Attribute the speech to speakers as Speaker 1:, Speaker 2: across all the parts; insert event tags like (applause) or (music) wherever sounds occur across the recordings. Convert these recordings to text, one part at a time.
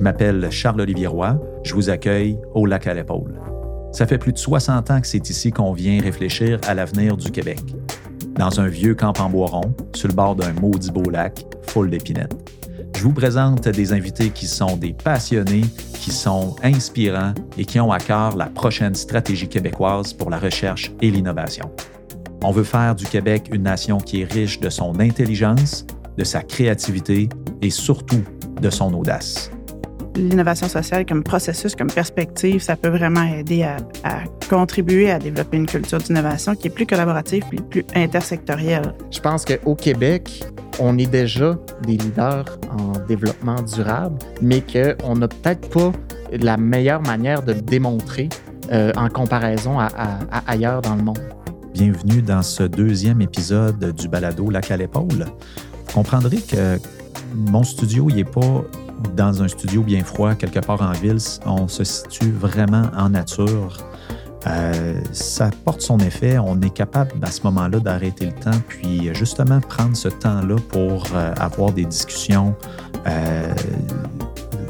Speaker 1: Je m'appelle Charles-Olivier Roy. Je vous accueille au Lac à l'épaule. Ça fait plus de 60 ans que c'est ici qu'on vient réfléchir à l'avenir du Québec. Dans un vieux camp en bois rond, sur le bord d'un maudit beau lac, full d'épinettes. Je vous présente des invités qui sont des passionnés, qui sont inspirants et qui ont à cœur la prochaine stratégie québécoise pour la recherche et l'innovation. On veut faire du Québec une nation qui est riche de son intelligence, de sa créativité et surtout de son audace
Speaker 2: l'innovation sociale comme processus, comme perspective, ça peut vraiment aider à, contribuer à développer une culture d'innovation qui est plus collaborative et plus intersectorielle.
Speaker 3: Je pense qu'au Québec, on est déjà des leaders en développement durable, mais qu'on n'a peut-être pas la meilleure manière de le démontrer euh, en comparaison à, ailleurs dans le monde.
Speaker 1: Bienvenue dans ce deuxième épisode du balado Lac à l'épaule. Vous comprendrez que mon studio, il n'est pas dans un studio bien froid, quelque part en ville. On se situe vraiment en nature. Euh, ça porte son effet. On est capable à ce moment-là d'arrêter le temps, puis justement prendre ce temps-là pour euh, avoir des discussions euh,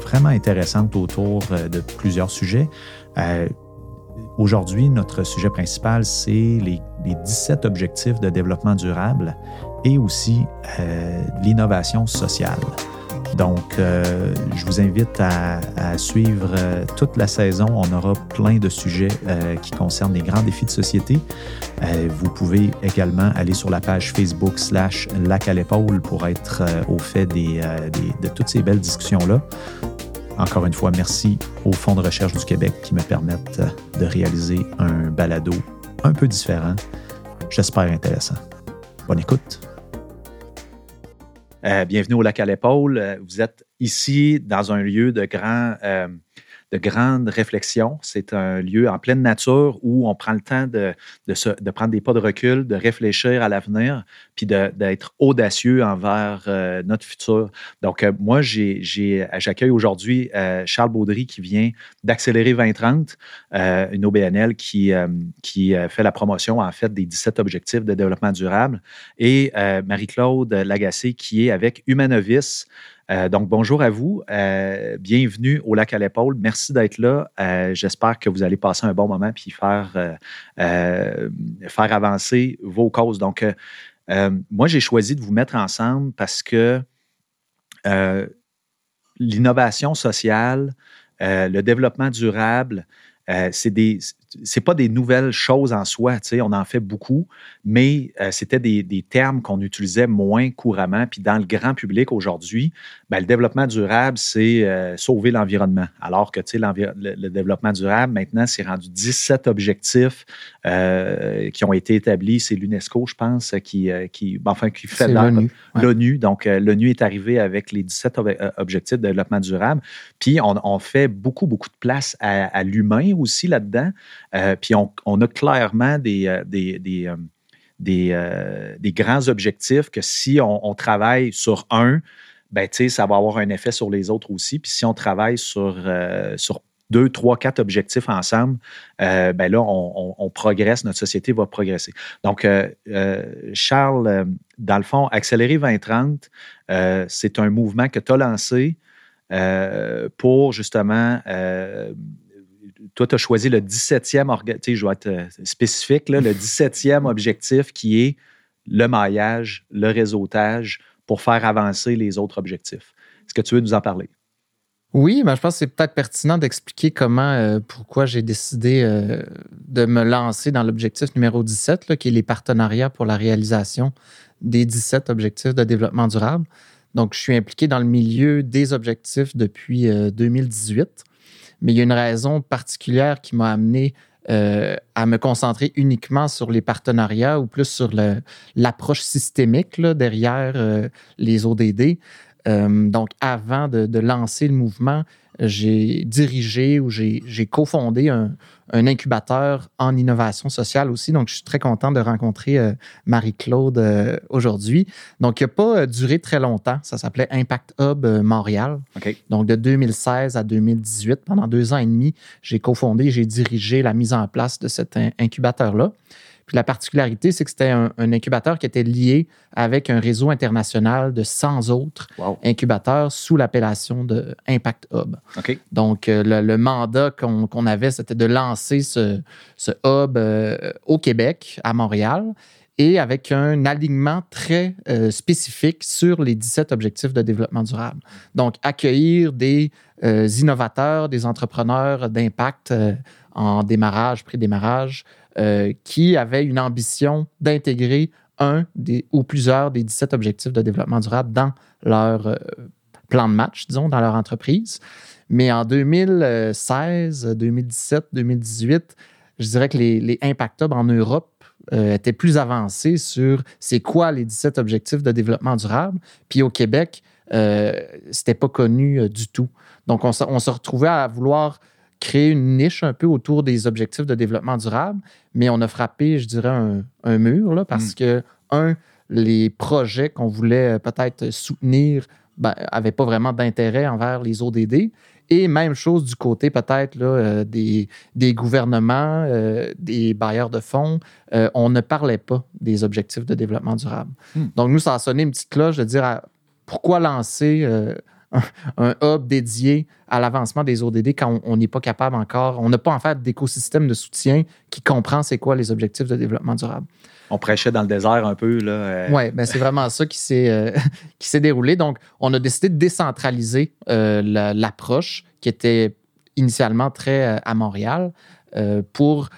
Speaker 1: vraiment intéressantes autour de plusieurs sujets. Aujourd'hui, notre sujet principal, c'est les, les, 17 objectifs de développement durable et aussi l'innovation sociale. Donc, euh, je vous invite à, suivre euh, toute la saison. On aura plein de sujets euh, qui concernent les grands défis de société. vous pouvez également aller sur la page Facebook slash Lac à l'épaule pour être au fait de toutes ces belles discussions-là. Encore une fois, merci au Fonds de recherche du Québec qui me permettent de réaliser un balado un peu différent. J'espère intéressant. Bonne écoute. Euh, bienvenue au Lac à l'épaule. Euh, vous êtes ici dans un lieu de grand euh, de grande réflexion. C'est un lieu en pleine nature où on prend le temps de, de, prendre des pas de recul, de réfléchir à l'avenir, puis d'être audacieux envers euh, notre futur. Donc, euh, moi, j'accueille aujourd'hui euh, Charles Baudry qui vient d'Accélérer 2030, une OBNL qui, qui fait la promotion, en fait, des 17 objectifs de développement durable, et Marie-Claude Lagacé qui est avec Humanovis, euh, donc, bonjour à vous. Euh, bienvenue au Lac à l'épaule. Merci d'être là. Euh, j'espère que vous allez passer un bon moment puis faire, faire avancer vos causes. Donc, moi, j'ai choisi de vous mettre ensemble parce que l'innovation sociale, le développement durable, c'est des, c'est pas des nouvelles choses en soi, on en fait beaucoup, mais euh, c'était des, termes qu'on utilisait moins couramment. Puis dans le grand public aujourd'hui, ben, le développement durable, c'est euh, sauver l'environnement. Alors que le, le, développement durable, maintenant, c'est rendu 17 objectifs euh, qui ont été établis. C'est l'UNESCO, je pense, qui, qui, enfin, qui fait l'ONU. Donc, l'ONU est arrivé avec les 17 objectifs de développement durable. Puis on, fait beaucoup, beaucoup de place à l'humain aussi là-dedans. Euh, puis on, a clairement des, euh, euh, des, grands objectifs que si on, travaille sur un, ben, ça va avoir un effet sur les autres aussi. Puis si on travaille sur, sur deux, trois, quatre objectifs ensemble, ben là, on, progresse, notre société va progresser. Donc, Charles, dans le fond, Accélérer 2030, c'est un mouvement que tu as lancé pour justement toi, tu as choisi le 17e, je vais être euh, spécifique, le (laughs) 17e objectif qui est le maillage, le réseautage pour faire avancer les autres objectifs. Est-ce que tu veux nous en parler?
Speaker 3: Oui, ben je pense que c'est peut-être pertinent d'expliquer comment, euh, pourquoi j'ai décidé euh, de me lancer dans l'objectif numéro 17, qui est les partenariats pour la réalisation des 17 objectifs de développement durable. Donc, je suis impliqué dans le milieu des objectifs depuis 2018 mais il y a une raison particulière qui m'a amené euh, à me concentrer uniquement sur les partenariats ou plus sur l'approche systémique derrière euh, les ODD. Euh, donc, avant de, lancer le mouvement, j'ai dirigé ou j'ai cofondé un, un, incubateur en innovation sociale aussi. Donc, je suis très content de rencontrer euh, Marie-Claude euh, aujourd'hui. Donc, il n'a pas duré très longtemps. Ça s'appelait Impact Hub Montréal. Donc, de 2016 à 2018, pendant deux ans et demi, j'ai cofondé, j'ai dirigé la mise en place de cet incubateur-là. Puis la particularité, c'est que c'était un, incubateur qui était lié avec un réseau international de 100 autres incubateurs sous l'appellation de Impact Hub. Donc, euh, le, mandat qu'on avait, c'était de lancer ce, ce hub euh, au Québec, à Montréal et avec un alignement très euh, spécifique sur les 17 objectifs de développement durable. Donc, accueillir des euh, innovateurs, des entrepreneurs d'impact euh, en démarrage, pré-démarrage, qui avaient une ambition d'intégrer un des, ou plusieurs des 17 objectifs de développement durable dans leur plan de match, disons, dans leur entreprise. Mais en 2016, 2017, 2018, je dirais que les, les Impact en Europe euh, était plus avancé sur c'est quoi les 17 objectifs de développement durable. Puis au Québec, euh, c'était pas connu euh, du tout. Donc, on, se retrouvait à vouloir créer une niche un peu autour des objectifs de développement durable, mais on a frappé, je dirais, un, mur là, parce mm. que, un, les projets qu'on voulait peut-être soutenir n'avaient ben, pas vraiment d'intérêt envers les ODD. Et même chose du côté peut-être euh, des, des, gouvernements, euh, des bailleurs de fonds. Euh, on ne parlait pas des objectifs de développement durable. Hmm. Donc, nous, ça a sonné une petite cloche de dire pourquoi lancer un, hub dédié à l'avancement des ODD quand on n'est pas capable encore, on n'a pas en fait d'écosystème de soutien qui comprend c'est quoi les objectifs de développement durable
Speaker 1: on prêchait dans le désert un peu.
Speaker 3: Là. Oui, ben c'est vraiment ça qui s'est, euh, (laughs) qui s'est déroulé. Donc, on a décidé de décentraliser euh, l'approche qui était initialement très euh, à Montréal pour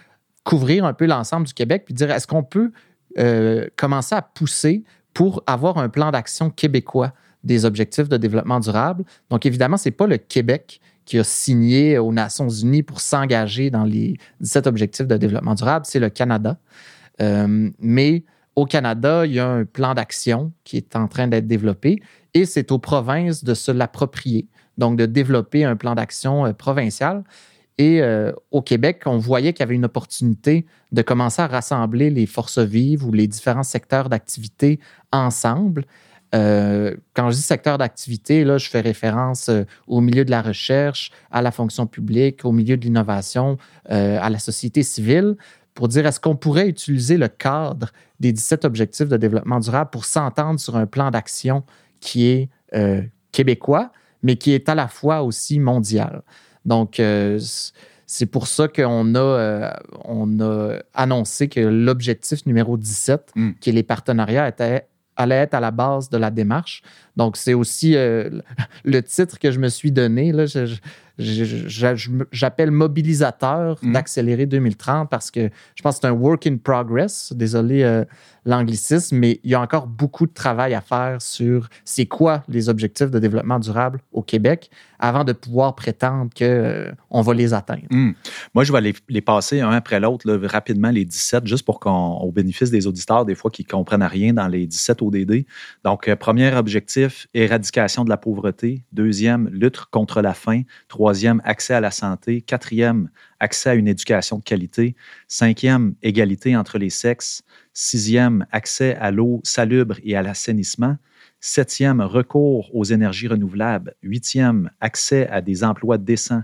Speaker 3: couvrir un peu l'ensemble du Québec puis dire est-ce qu'on peut commencer à pousser pour avoir un plan d'action québécois des objectifs de développement durable. Donc, évidemment, ce n'est pas le Québec qui a signé aux Nations Unies pour s'engager dans les 17 objectifs de développement durable, c'est le Canada. Euh, mais au Canada, il y a un plan d'action qui est en train d'être développé et c'est aux provinces de se l'approprier, donc de développer un plan d'action euh, provincial. Et euh, au Québec, on voyait qu'il y avait une opportunité de commencer à rassembler les forces vives ou les différents secteurs d'activité ensemble. Quand je dis secteur d'activité, là, je fais référence au milieu de la recherche, à la fonction publique, au milieu de l'innovation, à la société civile, pour dire est-ce qu'on pourrait utiliser le cadre des 17 objectifs de développement durable pour s'entendre sur un plan d'action qui est euh, québécois, mais qui est à la fois aussi mondial. Donc, euh, c'est pour ça qu'on a, euh, on a annoncé que l'objectif numéro 17, hmm. qui est les partenariats, était allait être à la base de la démarche. Donc, c'est aussi le titre que je me suis donné. Là, j'appelle mobilisateur hmm. d'accélérer 2030 parce que je pense que c'est un work in progress. Désolé euh, l'anglicisme, mais il y a encore beaucoup de travail à faire sur c'est quoi les objectifs de développement durable au Québec avant de pouvoir prétendre qu'on euh, va les atteindre. Hmm.
Speaker 1: Moi, je vais les, passer un après l'autre rapidement, les 17, juste pour qu'on, bénéfice des auditeurs, des fois, qui ne comprennent rien dans les 17 ODD. Donc, euh, premier objectif, éradication de la pauvreté. Deuxième, lutte contre la faim. Troisième, accès à la santé. Quatrième, accès à une éducation de qualité. Cinquième, égalité entre les sexes. Sixième, accès à l'eau salubre et à l'assainissement. Septième, recours aux énergies renouvelables. Huitième, accès à des emplois décents.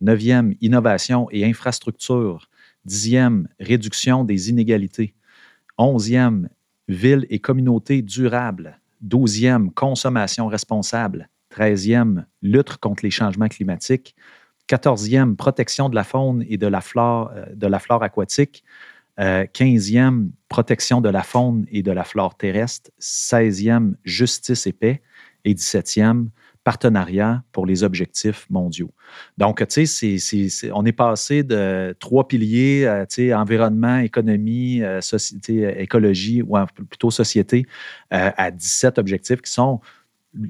Speaker 1: Neuvième, innovation et infrastructure. Dixième, réduction des inégalités. Onzième, ville et communauté durables. Douzième, consommation responsable. Treizième, lutte contre les changements climatiques. Quatorzième, protection de la faune et de la flore, euh, de la flore aquatique. Euh, quinzième, protection de la faune et de la flore terrestre. Seizième, justice et paix. Et dix-septième, partenariat pour les objectifs mondiaux. Donc, tu sais, on est passé de trois piliers, euh, tu sais, environnement, économie, société, écologie, ou plutôt société, à 17 objectifs qui sont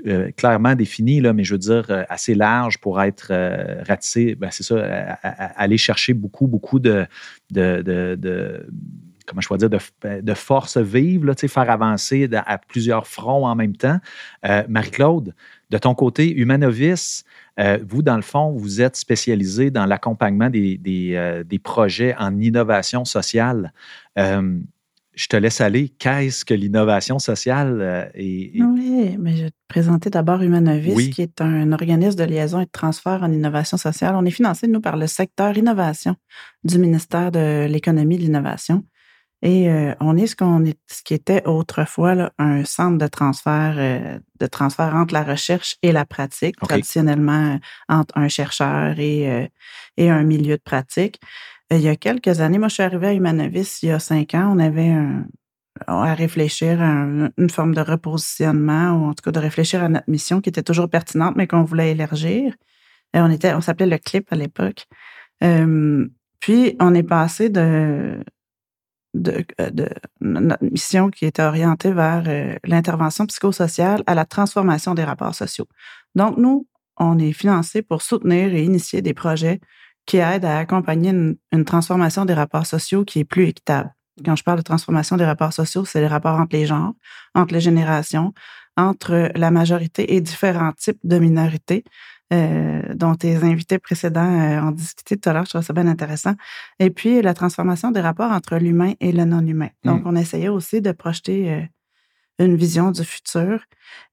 Speaker 1: euh, clairement défini, là, mais je veux dire euh, assez large pour être euh, ratissé. Ben, c'est ça, aller chercher beaucoup, beaucoup de, de, comment je dire, de, force vive, faire avancer à plusieurs fronts en même temps. Marie-Claude, de ton côté, Humanovis, vous, dans le fond, vous êtes spécialisé dans l'accompagnement des, des, projets en innovation sociale je te laisse aller. Qu'est-ce que l'innovation sociale? Euh,
Speaker 2: oui, mais je vais te présenter d'abord Humanovis, qui est un organisme de liaison et de transfert en innovation sociale. On est financé, nous, par le secteur innovation du ministère de l'Économie et de l'Innovation. Et euh, on est ce qu'on est, ce qui était autrefois là, un centre de transfert, euh, de transfert entre la recherche et la pratique, traditionnellement entre un chercheur et, et un milieu de pratique. Il y a quelques années, moi je suis arrivée à Humanovis il y a cinq ans, on avait à réfléchir à une forme de repositionnement ou en tout cas de réfléchir à notre mission qui était toujours pertinente mais qu'on voulait élargir. Et on était, on s'appelait le clip à l'époque. puis on est passé de euh, notre mission qui était orientée vers euh, l'intervention psychosociale à la transformation des rapports sociaux. Donc, nous, on est financé pour soutenir et initier des projets qui aident à accompagner une, transformation des rapports sociaux qui est plus équitable. Quand je parle de transformation des rapports sociaux, c'est les rapports entre les genres, entre les générations, entre la majorité et différents types de minorités, euh, dont tes invités précédents euh, ont discuté tout à l'heure. Je trouve ça bien intéressant. Et puis, la transformation des rapports entre l'humain et le non-humain. Donc, mm. on essayait aussi de projeter euh, une vision du futur.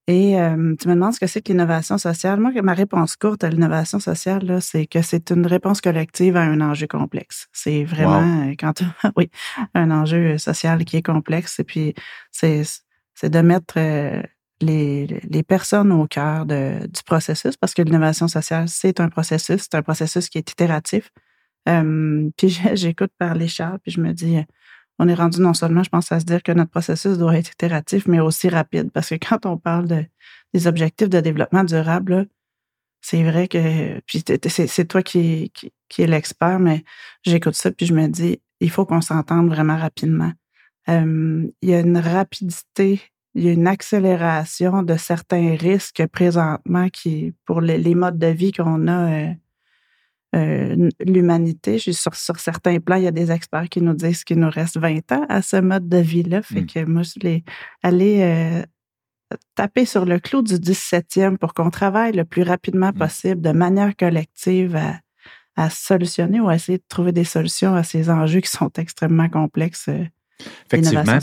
Speaker 2: Et tu me demandes ce que c'est que l'innovation sociale. Moi, ma réponse courte à l'innovation sociale, c'est que c'est une réponse collective à un enjeu complexe. C'est vraiment, quand (laughs) oui, un enjeu social qui est complexe. Et puis, c'est de mettre les, les personnes au cœur de, du processus parce que l'innovation sociale, c'est un processus, c'est un processus qui est itératif. puis (laughs) j'écoute parler Charles, puis je me dis, on est rendu non seulement, je pense, à se dire que notre processus doit être itératif, mais aussi rapide. Parce que quand on parle de, des objectifs de développement durable, c'est vrai que, puis c'est toi qui, qui, qui est l'expert, mais j'écoute ça, puis je me dis, il faut qu'on s'entende vraiment rapidement. il y a une rapidité il y a une accélération de certains risques présentement qui, pour les, modes de vie qu'on a, euh, euh, l'humanité, sur, sur certains plans, il y a des experts qui nous disent qu'il nous reste 20 ans à ce mode de vie-là. Fait mmh. que moi, je voulais aller euh, taper sur le clou du 17e pour qu'on travaille le plus rapidement mmh. possible, de manière collective, à, à solutionner ou à essayer de trouver des solutions à ces enjeux qui sont extrêmement complexes
Speaker 1: Effectivement.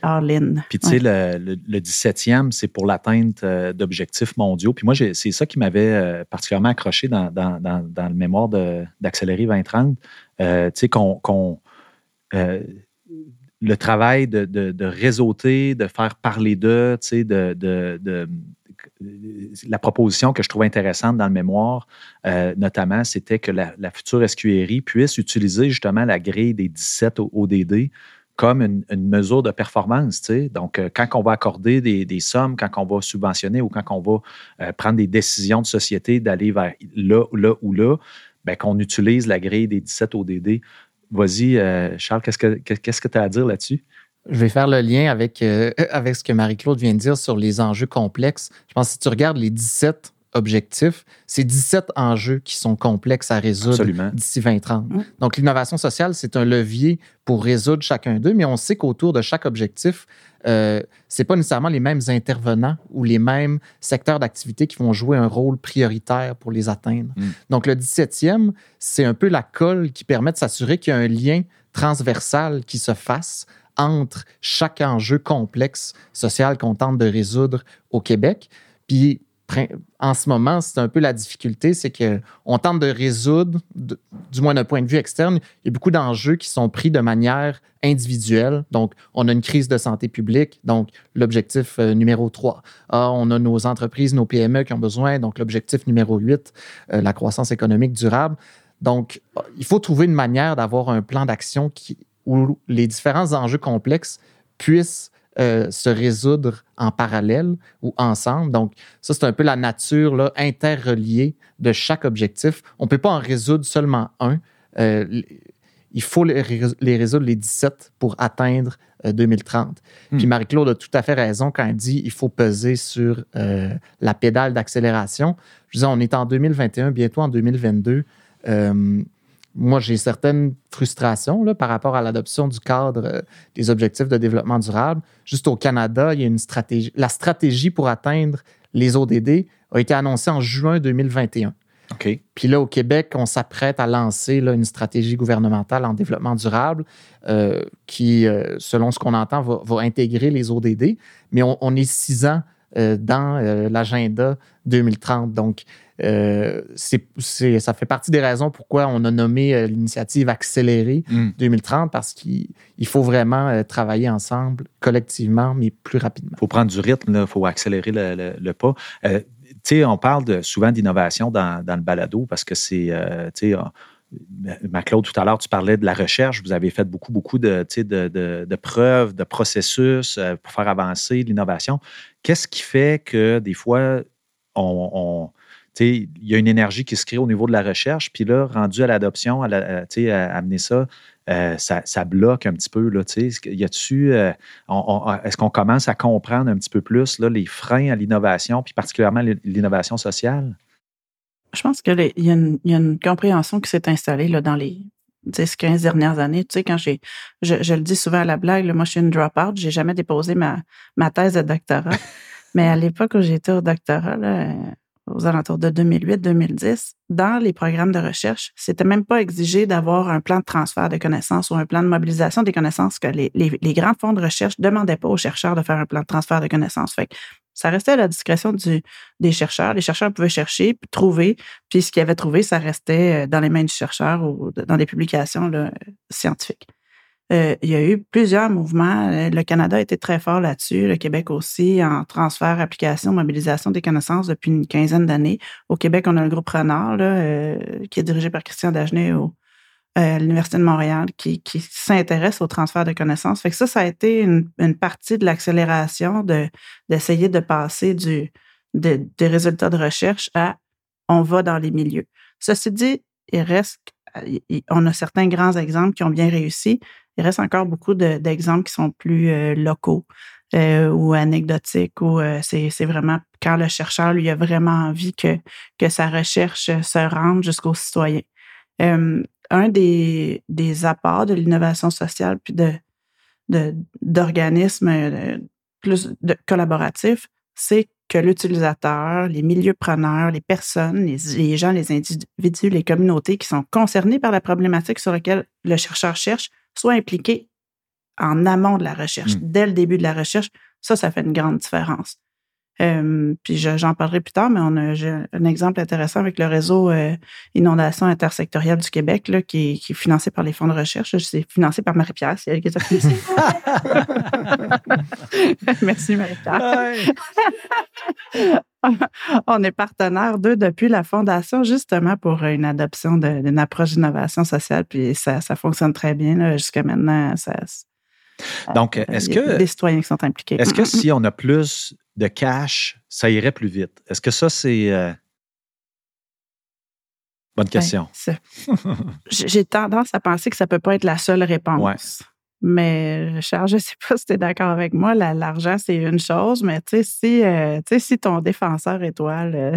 Speaker 2: et.
Speaker 1: Puis, tu sais, le, le, 17e, c'est pour l'atteinte euh, d'objectifs mondiaux. Puis moi, c'est ça qui m'avait euh, particulièrement accroché dans, dans, dans, le mémoire d'Accélérer 2030. Euh, tu sais, qu'on. le travail de, de, de, réseauter, de faire parler d'eux, tu sais, de, de, la proposition que je trouve intéressante dans le mémoire, notamment, c'était que la, la, future SQRI puisse utiliser justement la grille des 17 ODD comme une, mesure de performance. Donc, euh, quand on va accorder des, sommes, quand on va subventionner ou quand on va euh, prendre des décisions de société d'aller vers là, là ou là, bien, qu'on utilise la grille des 17 ODD. Vas-y, euh, Charles, qu'est-ce que tu as à dire là-dessus?
Speaker 3: Je vais faire le lien avec, avec ce que Marie-Claude vient de dire sur les enjeux complexes. Je pense que si tu regardes les 17 objectifs, c'est 17 enjeux qui sont complexes à résoudre d'ici 2030. Donc, l'innovation sociale, c'est un levier pour résoudre chacun d'eux, mais on sait qu'autour de chaque objectif, euh, c'est pas nécessairement les mêmes intervenants ou les mêmes secteurs d'activité qui vont jouer un rôle prioritaire pour les atteindre. Mm. Donc, le 17e, c'est un peu la colle qui permet de s'assurer qu'il y a un lien transversal qui se fasse entre chaque enjeu complexe social qu'on tente de résoudre au Québec. Puis en ce moment, c'est un peu la difficulté, c'est qu'on tente de résoudre, du moins d'un point de vue externe, il y a beaucoup d'enjeux qui sont pris de manière individuelle. Donc, on a une crise de santé publique, donc l'objectif euh, numéro 3. Ah, on a nos entreprises, nos PME qui ont besoin, donc l'objectif numéro 8, euh, la croissance économique durable. Donc, il faut trouver une manière d'avoir un plan d'action où les différents enjeux complexes puissent euh, se résoudre en parallèle ou ensemble. Donc, ça, c'est un peu la nature là, interreliée de chaque objectif. On ne peut pas en résoudre seulement un. Euh, il faut les, résoudre les 17 pour atteindre 2030. Euh, hmm. Puis Marie-Claude a tout à fait raison quand elle dit qu'il faut peser sur la pédale d'accélération. Je disais, on est en 2021, bientôt en 2022 moi, j'ai certaines frustrations là, par rapport à l'adoption du cadre euh, des objectifs de développement durable. Juste au Canada, il y a une stratégie. La stratégie pour atteindre les ODD a été annoncée en juin 2021.
Speaker 1: OK.
Speaker 3: Puis là, au Québec, on s'apprête à lancer là, une stratégie gouvernementale en développement durable euh, qui, euh, selon ce qu'on entend, va, intégrer les ODD. Mais on, est six ans dans l'agenda 2030. Donc, c'est, ça fait partie des raisons pourquoi on a nommé l'initiative Accélérée 2030 mm. parce qu'il faut vraiment travailler ensemble, collectivement, mais plus rapidement.
Speaker 1: Il faut prendre du rythme, il faut accélérer le, pas. Tu sais, on parle souvent d'innovation dans, le balado parce que c'est, euh, tu sais, Maclaude, tout à l'heure, tu parlais de la recherche. Vous avez fait beaucoup, beaucoup de, de, de, preuves, de processus euh, pour faire avancer l'innovation. Qu'est-ce qui fait que des fois, on, il y a une énergie qui se crée au niveau de la recherche, puis là, rendu à l'adoption, à, à, amener ça euh, ça, bloque un petit peu. Là, y a-tu, euh, est-ce qu'on commence à comprendre un petit peu plus là, les freins à l'innovation, puis particulièrement l'innovation sociale?
Speaker 2: Je pense qu'il y, y, a une compréhension qui s'est installée là, dans les 10-15 dernières années. Tu sais, quand j'ai, je, le dis souvent à la blague, moi, je suis une drop-out, j'ai jamais déposé ma, ma thèse de doctorat. (laughs) Mais à l'époque où j'étais au doctorat, là, aux alentours de 2008-2010, dans les programmes de recherche, c'était même pas exigé d'avoir un plan de transfert de connaissances ou un plan de mobilisation des connaissances que les, grands fonds de recherche demandaient pas aux chercheurs de faire un plan de transfert de connaissances. Ça restait à la discrétion des chercheurs. Les chercheurs pouvaient chercher, puis trouver, puis ce qu'ils avaient trouvé, ça restait euh, dans les mains du chercheur ou dans des publications scientifiques. Euh, il y a eu plusieurs mouvements. Euh, le Canada a été très fort là-dessus, le Québec aussi, en transfert, application, mobilisation des connaissances depuis une quinzaine d'années. Au Québec, on a le groupe Renard, là, euh, qui est dirigé par Christian Dagenet à l'Université de Montréal, qui, s'intéresse au transfert de connaissances. Ça, ça a été une, partie de l'accélération de, d'essayer de passer du, des résultats de recherche à on va dans les milieux. Ceci dit, il reste, on a certains grands exemples qui ont bien réussi, il reste encore beaucoup d'exemples qui sont plus euh, locaux euh, ou anecdotiques, ou euh, c'est vraiment quand le chercheur lui a vraiment envie que, que sa recherche se rende jusqu'aux citoyens. un des, des apports de l'innovation sociale puis de d'organismes plus collaboratifs, c'est que l'utilisateur, les milieux preneurs, les personnes, les, les, gens, les individus, les communautés qui sont concernés par la problématique sur laquelle le chercheur cherche soit impliqué en amont de la recherche, hmm. dès le début de la recherche, ça, ça fait une grande différence. Euh, puis j'en parlerai plus tard, mais on a j'ai un exemple intéressant avec le réseau euh, Inondation intersectorielle du Québec, là, qui, est, financé par les fonds de recherche. C'est financé par Marie-Pierre, c'est elle qui (laughs) Merci Marie-Pierre. on est partenaire d'eux depuis la fondation, justement pour une adoption d'une approche d'innovation sociale, puis ça, ça fonctionne très bien jusqu'à maintenant. Ça,
Speaker 1: donc, euh, est-ce que.
Speaker 2: Des citoyens qui sont impliqués.
Speaker 1: Est-ce que si on a plus de cash, ça irait plus vite? Est-ce que ça, c'est. Euh, bonne question. (laughs)
Speaker 2: J'ai tendance à penser que ça ne peut pas être la seule réponse. Mais Charles, je ne sais pas si tu es d'accord avec moi. L'argent, c'est une chose, mais tu sais, si, euh, si ton défenseur étoile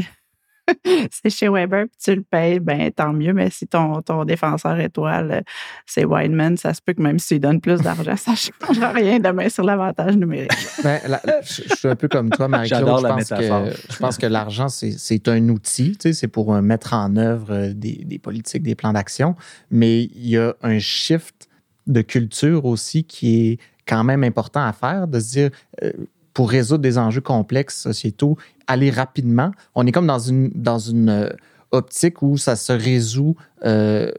Speaker 2: (laughs) c'est chez Weber, puis tu le payes, ben tant mieux. Mais si ton, ton défenseur étoile, euh, c'est Wineman, ça se peut que même si tu donnes plus d'argent, (laughs) ça ne changera rien demain sur l'avantage numérique.
Speaker 3: Ben, je, suis un peu comme toi, (laughs) Marie-Claude. Je, pense que, je pense que l'argent, c'est un outil, c'est pour euh, mettre en œuvre euh, des, des politiques, des plans d'action. Mais il y a un shift de culture aussi qui est quand même important à faire, de se dire, pour résoudre des enjeux complexes sociétaux, aller rapidement. On est comme dans une, dans une euh, optique où ça se résout euh,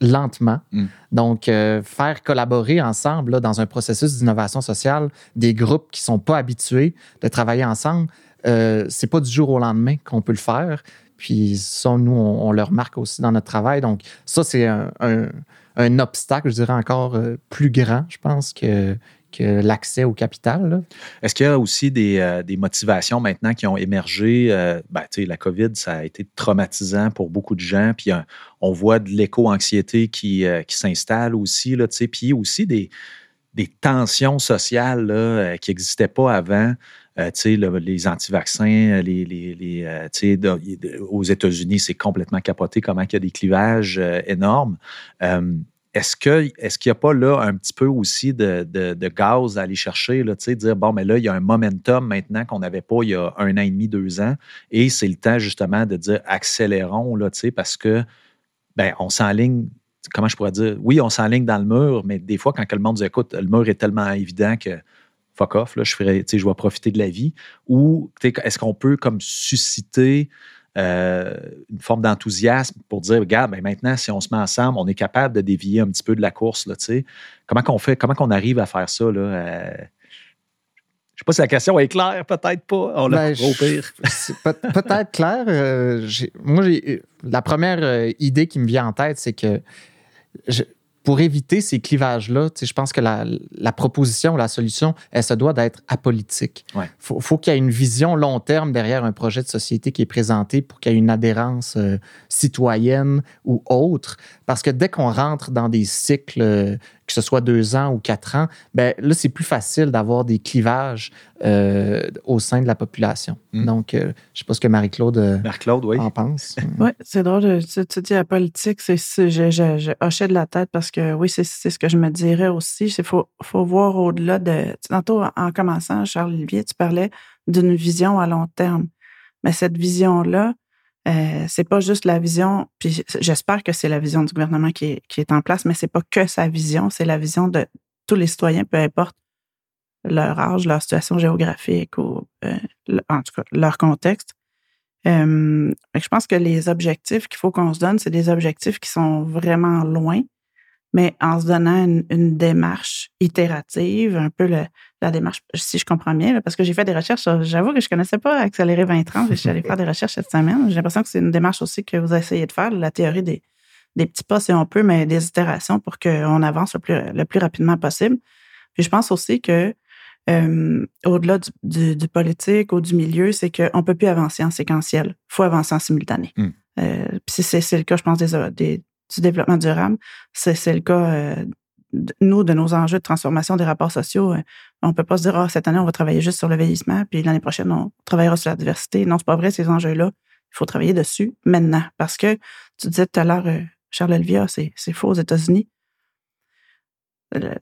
Speaker 3: lentement. Mm. Donc, euh, faire collaborer ensemble dans un processus d'innovation sociale des groupes qui ne sont pas habitués de travailler ensemble, euh, c'est pas du jour au lendemain qu'on peut le faire. Puis ça, nous, on, le remarque aussi dans notre travail. Donc, ça, c'est un, un, obstacle, je dirais, encore plus grand, je pense, que, l'accès au capital.
Speaker 1: Est-ce qu'il y a aussi des, euh, motivations maintenant qui ont émergé? Euh, ben, la COVID, ça a été traumatisant pour beaucoup de gens. Puis on voit de l'éco-anxiété qui, euh, qui s'installe aussi. Là, puis aussi des, des tensions sociales qui n'existaient pas avant. les anti-vaccins, les, les, aux États-Unis, c'est complètement capoté comment il y a des clivages énormes. Est-ce qu'il est n'y a pas là un petit peu aussi de, gaz à aller chercher, là, dire bon, mais là, il y a un momentum maintenant qu'on n'avait pas il y a un an et demi, deux ans, et c'est le temps justement de dire accélérons, là, parce que ben, on s'enligne, comment je pourrais dire, oui, on s'enligne dans le mur, mais des fois, quand le monde dit écoute, le mur est tellement évident que fuck off, là, je, ferai, je vais profiter de la vie? Ou est-ce qu'on peut comme susciter euh, une forme d'enthousiasme pour dire, regarde, ben, maintenant, si on se met ensemble, on est capable de dévier un petit peu de la course. Là, comment qu'on fait, comment qu'on arrive à faire ça? Là, euh, je sais pas si la question est claire, peut-être pas. On l'a
Speaker 3: ben, pire. (laughs) peut-être clair. Euh, moi, la première idée qui me vient en tête, c'est que pour éviter ces clivages-là, je pense que la, la, proposition, la solution, elle se doit d'être apolitique. Il faut, qu'il y ait une vision long terme derrière un projet de société qui est présenté pour qu'il y ait une adhérence euh, citoyenne ou autre. Parce que dès qu'on rentre dans des cycles euh, que ce soit deux ans ou quatre ans, ben là, c'est plus facile d'avoir des clivages euh, au sein de la population. Hmm. Donc, euh, je ne sais pas ce que Marie-Claude euh,
Speaker 1: oui.
Speaker 3: en pense.
Speaker 2: oui, c'est drôle. Tu, tu, dis la politique, c'est, je, je, hochais de la tête parce que oui, c'est, ce que je me dirais aussi. Il faut, faut voir au-delà de. Tantôt, en commençant, Charles-Olivier, tu parlais d'une vision à long terme. Mais cette vision-là, euh, c'est pas juste la vision, puis j'espère que c'est la vision du gouvernement qui est, qui est en place, mais c'est pas que sa vision, c'est la vision de tous les citoyens, peu importe leur âge, leur situation géographique ou euh, en tout cas leur contexte. Euh, je pense que les objectifs qu'il faut qu'on se donne, c'est des objectifs qui sont vraiment loin, mais en se donnant une, démarche itérative, un peu la démarche, si je comprends bien, parce que j'ai fait des recherches, j'avoue que je ne connaissais pas Accélérer 2030, je suis allée faire des recherches cette semaine. J'ai l'impression que c'est une démarche aussi que vous essayez de faire, la théorie des, des petits pas si on peut, mais des itérations pour qu'on avance le plus, le plus rapidement possible. Puis je pense aussi que euh, au-delà du, du, politique ou du milieu, c'est qu'on ne peut plus avancer en séquentiel. Il faut avancer en simultané. Euh, puis c'est le cas, je pense, des, des, du développement durable. C'est le cas, euh, de, nous, de nos enjeux de transformation des rapports sociaux. Euh, on ne peut pas se dire, ah, cette année, on va travailler juste sur le vieillissement, puis l'année prochaine, on travaillera sur la diversité. Non, c'est pas vrai, ces enjeux-là. Il faut travailler dessus maintenant. Parce que tu disais tout à l'heure, euh, Charles Olivia, c'est faux aux États-Unis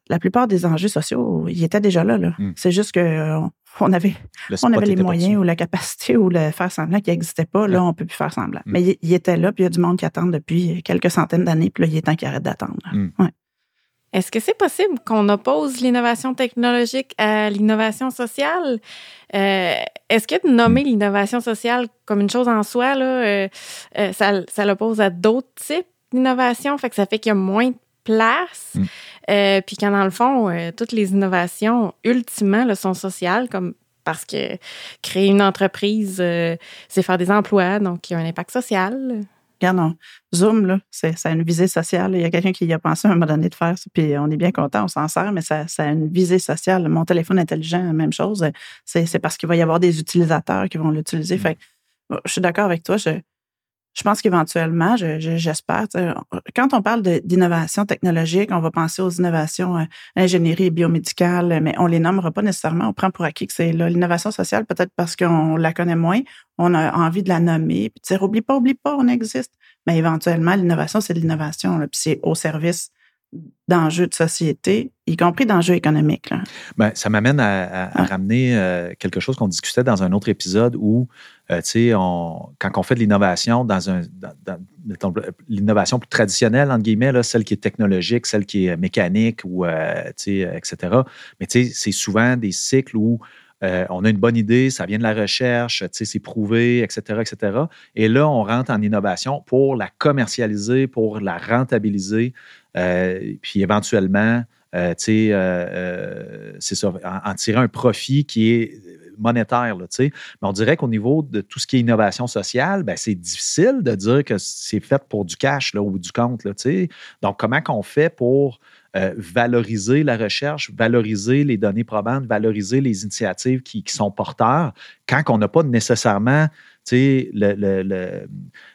Speaker 2: la plupart des enjeux sociaux, ils étaient déjà là. Hmm. C'est juste qu'on on avait, on avait les moyens ou la capacité ou le faire semblant qui n'existait pas. Là, on ne peut plus faire semblant. Hmm. Mais il, était là, puis il y a du monde qui attend depuis quelques centaines d'années, puis là, il est temps qu'il arrête d'attendre. Hmm.
Speaker 4: Est-ce que c'est possible qu'on oppose l'innovation technologique à l'innovation sociale? Euh, est-ce que de nommer l'innovation sociale comme une chose en soi, là, euh, euh, ça, ça l'oppose à d'autres types d'innovation? Fait que ça fait qu'il y a moins de place. Euh, puis quand dans le fond, euh, toutes les innovations, ultimement, là, sont sociales, comme parce que créer une entreprise, euh, c'est faire des emplois, donc il y a un impact social.
Speaker 2: Regarde, Zoom, là, ça a une visée sociale. Il y a quelqu'un qui y a pensé à un moment donné de faire ça, puis on est bien content, on s'en sert, mais ça, ça, a une visée sociale. Mon téléphone intelligent, même chose. C'est parce qu'il va y avoir des utilisateurs qui vont l'utiliser. Mm. Fait je suis d'accord avec toi. Je, je pense qu'éventuellement, j'espère, quand on parle d'innovation technologique, on va penser aux innovations euh, ingénierie et biomédicale, mais on les nommera pas nécessairement. On prend pour acquis que c'est l'innovation sociale, peut-être parce qu'on la connaît moins, on a envie de la nommer, puis dire, oublie pas, oublie pas, on existe. Mais éventuellement, l'innovation, c'est de l'innovation, puis c'est au service d'enjeux de société, y compris d'enjeux économiques.
Speaker 1: Ben, ça m'amène à, ramener euh, quelque chose qu'on discutait dans un autre épisode où, euh, sais, quand on fait de l'innovation dans un l'innovation plus traditionnelle, entre guillemets, celle qui est technologique, celle qui est mécanique, ou, euh, etc. Mais c'est souvent des cycles où on a une bonne idée, ça vient de la recherche, c'est prouvé, etc., etc. Et là, on rentre en innovation pour la commercialiser, pour la rentabiliser. Euh, puis éventuellement, euh, euh, en, tirer un profit qui est monétaire. Là, Mais on dirait qu'au niveau de tout ce qui est innovation sociale, ben, c'est difficile de dire que c'est fait pour du cash ou du compte. Là, Donc, comment qu'on fait pour valoriser la recherche, valoriser les données probantes, valoriser les initiatives qui, qui sont porteurs, quand on n'a pas nécessairement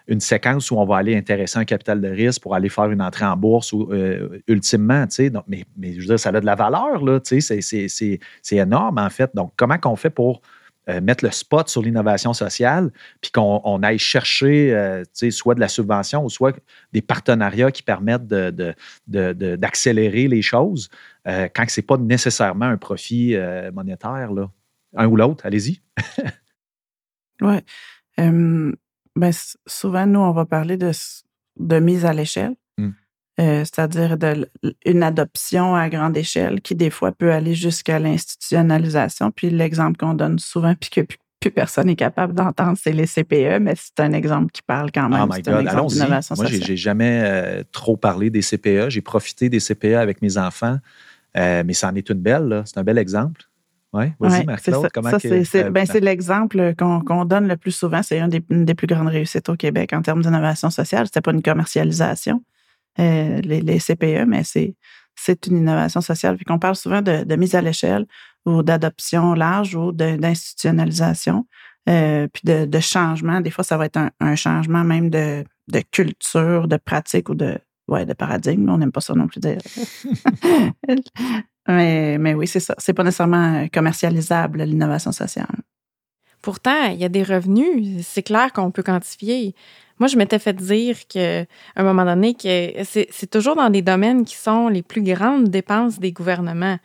Speaker 1: une séquence où on va aller intéresser un capital de risque pour aller faire une entrée en bourse ou, euh, ultimement. Mais, je veux dire, ça a de la valeur, c'est énorme en fait. Donc, comment qu'on fait pour euh, mettre le spot sur l'innovation sociale, puis qu'on aille chercher euh, soit de la subvention ou soit des partenariats qui permettent d'accélérer les choses quand ce n'est pas nécessairement un profit monétaire. Un ou l'autre, allez-y. (laughs)
Speaker 2: oui ben, souvent, nous, on va parler de, de mise à l'échelle. Mmh. c'est-à-dire de, une adoption à grande échelle qui, des fois, peut aller jusqu'à l'institutionnalisation. Puis l'exemple qu'on donne souvent, puis que plus, personne n'est capable d'entendre, c'est les CPE, mais c'est un exemple qui parle quand même.
Speaker 1: Oh my God, allons-y. Moi, j'ai jamais trop parlé des CPE. J'ai profité des CPE avec mes enfants, mais ça en est une belle. C'est un bel exemple. Oui, vas-y, Marc-Claude.
Speaker 2: Euh, ben, c'est l'exemple qu'on donne le plus souvent. C'est une, des, plus grandes réussites au Québec en termes d'innovation sociale. C'était pas une commercialisation, euh, les, CPE, mais c'est une innovation sociale. Puis qu'on parle souvent de, mise à l'échelle ou d'adoption large ou d'institutionnalisation, euh, puis de, changement. Des fois, ça va être un, changement même de, culture, de pratique ou de, ouais, de paradigme. On n'aime pas ça non plus dire. (laughs) (laughs) Mais, mais oui, c'est ça. C'est pas nécessairement commercialisable, l'innovation sociale.
Speaker 4: Pourtant, il y a des revenus. C'est clair qu'on peut quantifier. Moi, je m'étais fait dire qu'à un moment donné, que c'est toujours dans des domaines qui sont les plus grandes dépenses des gouvernements.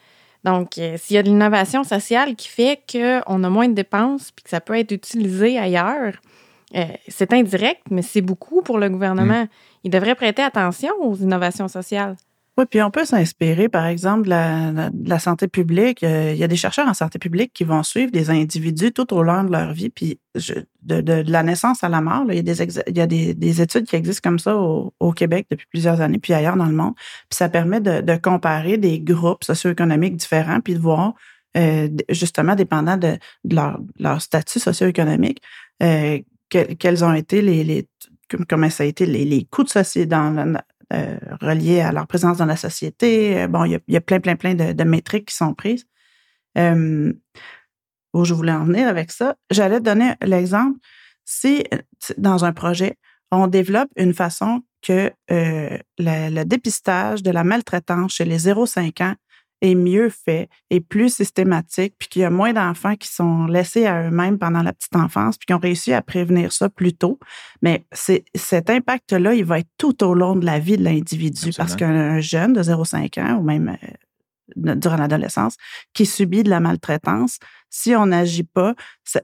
Speaker 4: Donc, euh, s'il y a de l'innovation sociale qui fait qu'on a moins de dépenses puis que ça peut être utilisé ailleurs, euh, c'est indirect, mais c'est beaucoup pour le gouvernement. Mmh. Il devrait prêter attention aux innovations sociales.
Speaker 2: Oui, puis on peut s'inspirer, par exemple, de la, santé publique. Euh, il y a des chercheurs en santé publique qui vont suivre des individus tout au long de leur vie, puis de, la naissance à la mort. il y a, des, études qui existent comme ça au, Québec depuis plusieurs années, puis ailleurs dans le monde. Puis ça permet de, comparer des groupes socio-économiques différents, puis de voir, euh, justement, dépendant de, leur, statut socio-économique, euh, quels ont été les, ça a été les coûts de société dans, euh, reliés à leur présence dans la société. Euh, bon, il y a, plein, plein, plein de, métriques qui sont prises. Euh, où je voulais en venir avec ça, j'allais donner l'exemple. Si dans un projet, on développe une façon que le, dépistage de la maltraitance chez les 0-5 ans est mieux fait et plus systématique, puis qu'il y a moins d'enfants qui sont laissés à eux-mêmes pendant la petite enfance, puis qui ont réussi à prévenir ça plus tôt. Mais cet impact-là, il va être tout au long de la vie de l'individu, parce qu'un jeune de 0,5 ans, ou même euh, durant l'adolescence qui subit de la maltraitance, si on n'agit pas,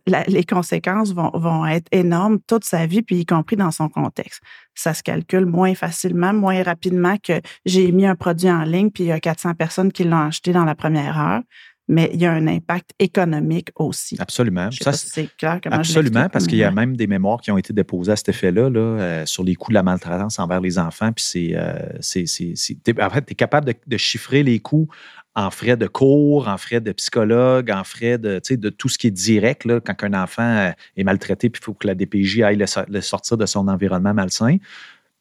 Speaker 2: les conséquences vont, être énormes toute sa vie, puis y compris dans son contexte. Ça se calcule moins facilement, moins rapidement que j'ai mis un produit en ligne, puis il y a 400 personnes qui l'ont acheté dans la première heure mais il y a un impact économique aussi.
Speaker 1: Absolument.
Speaker 2: Ça, c'est clair.
Speaker 1: Absolument, parce qu'il y a même des mémoires qui ont été déposées à cet effet-là, là, euh, sur les coûts de la maltraitance envers les enfants. Puis c'est. Euh, en fait, tu es capable de, chiffrer les coûts en frais de cours, en frais de psychologue, en frais de, de tout ce qui est direct. Là, quand un enfant euh, est maltraité, puis il faut que la DPJ aille le sortir de son environnement malsain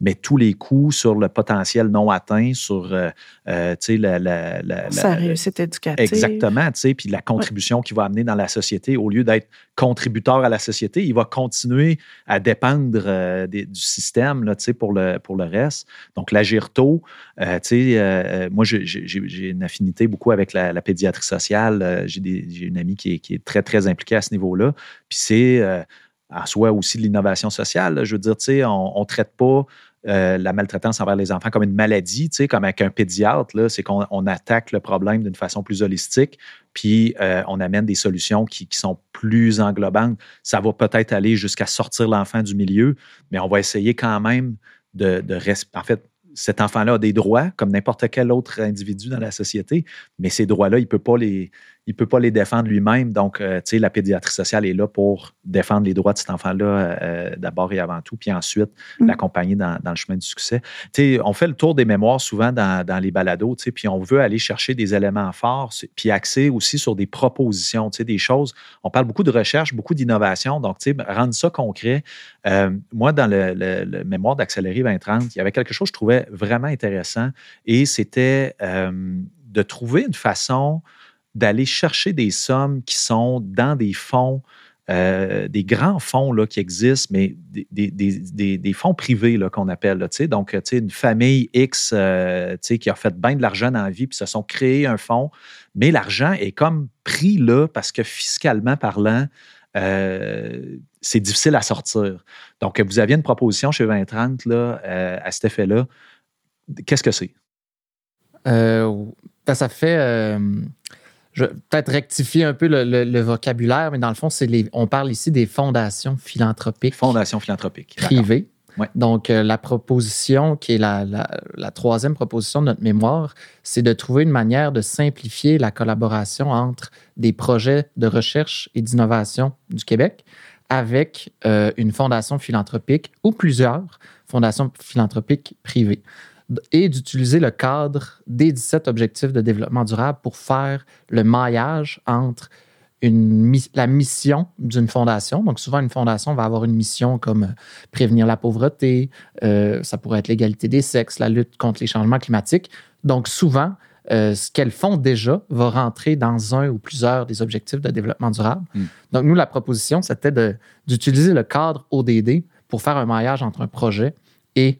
Speaker 1: mais tous les coûts sur le potentiel non atteint, sur euh, euh, la, la, la,
Speaker 2: Sa réussite éducative.
Speaker 1: Exactement, puis la contribution qu'il va amener dans la société, au lieu d'être contributeur à la société, il va continuer à dépendre euh, du système là, pour, le, pour le reste. Donc, l'agir tôt, moi, j'ai une affinité beaucoup avec la, pédiatrie sociale. J'ai une amie qui est, qui est, très, très impliquée à ce niveau-là. Puis c'est en soi aussi de l'innovation sociale. Je veux dire, tu sais, on ne traite pas euh, la maltraitance envers les enfants comme une maladie, tu comme avec un pédiatre, c'est qu'on attaque le problème d'une façon plus holistique, puis euh, on amène des solutions qui, sont plus englobantes. Ça va peut-être aller jusqu'à sortir l'enfant du milieu, mais on va essayer quand même de, de en fait, cet enfant-là a des droits comme n'importe quel autre individu dans la société, mais ces droits-là, il ne peut pas les, il peut pas les défendre lui-même. Donc, euh, tu sais, la pédiatrie sociale est là pour défendre les droits de cet enfant-là euh, d'abord et avant tout, puis ensuite mm. l'accompagner dans, le chemin du succès. Tu sais, on fait le tour des mémoires souvent dans, les balados, tu sais, puis on veut aller chercher des éléments forts, puis axer aussi sur des propositions, tu sais, des choses. On parle beaucoup de recherche, beaucoup d'innovation, donc, tu sais, rendre ça concret. Euh, moi, dans le, mémoire d'Accélérer 2030, il y avait quelque chose que je trouvais vraiment intéressant et c'était de trouver une façon d'aller chercher des sommes qui sont dans des fonds, euh, des grands fonds là, qui existent, mais des, fonds privés qu'on appelle. Là, donc, une famille X euh, qui a fait bien de l'argent dans la vie, puis se sont créés un fonds, mais l'argent est comme pris là parce que fiscalement parlant, euh, c'est difficile à sortir. Donc, vous aviez une proposition chez 2030 là, à cet effet-là. Qu'est-ce que c'est?
Speaker 3: Ben, ça fait je vais peut-être rectifier un peu le, vocabulaire, mais dans le fond, c'est les, on parle ici des fondations philanthropiques.
Speaker 1: Fondations philanthropiques.
Speaker 3: Privées. Donc, euh, la proposition, qui est la, la, troisième proposition de notre mémoire, c'est de trouver une manière de simplifier la collaboration entre des projets de recherche et d'innovation du Québec avec euh, une fondation philanthropique ou plusieurs fondations philanthropiques privées et d'utiliser le cadre des 17 objectifs de développement durable pour faire le maillage entre une, la mission d'une fondation. Donc, souvent, une fondation va avoir une mission comme euh, prévenir la pauvreté, euh, ça pourrait être l'égalité des sexes, la lutte contre les changements climatiques. Donc, souvent, euh, ce qu'elles font déjà va rentrer dans un ou plusieurs des objectifs de développement durable. Hmm. Donc, nous, la proposition, c'était d'utiliser le cadre ODD pour faire un maillage entre un projet et,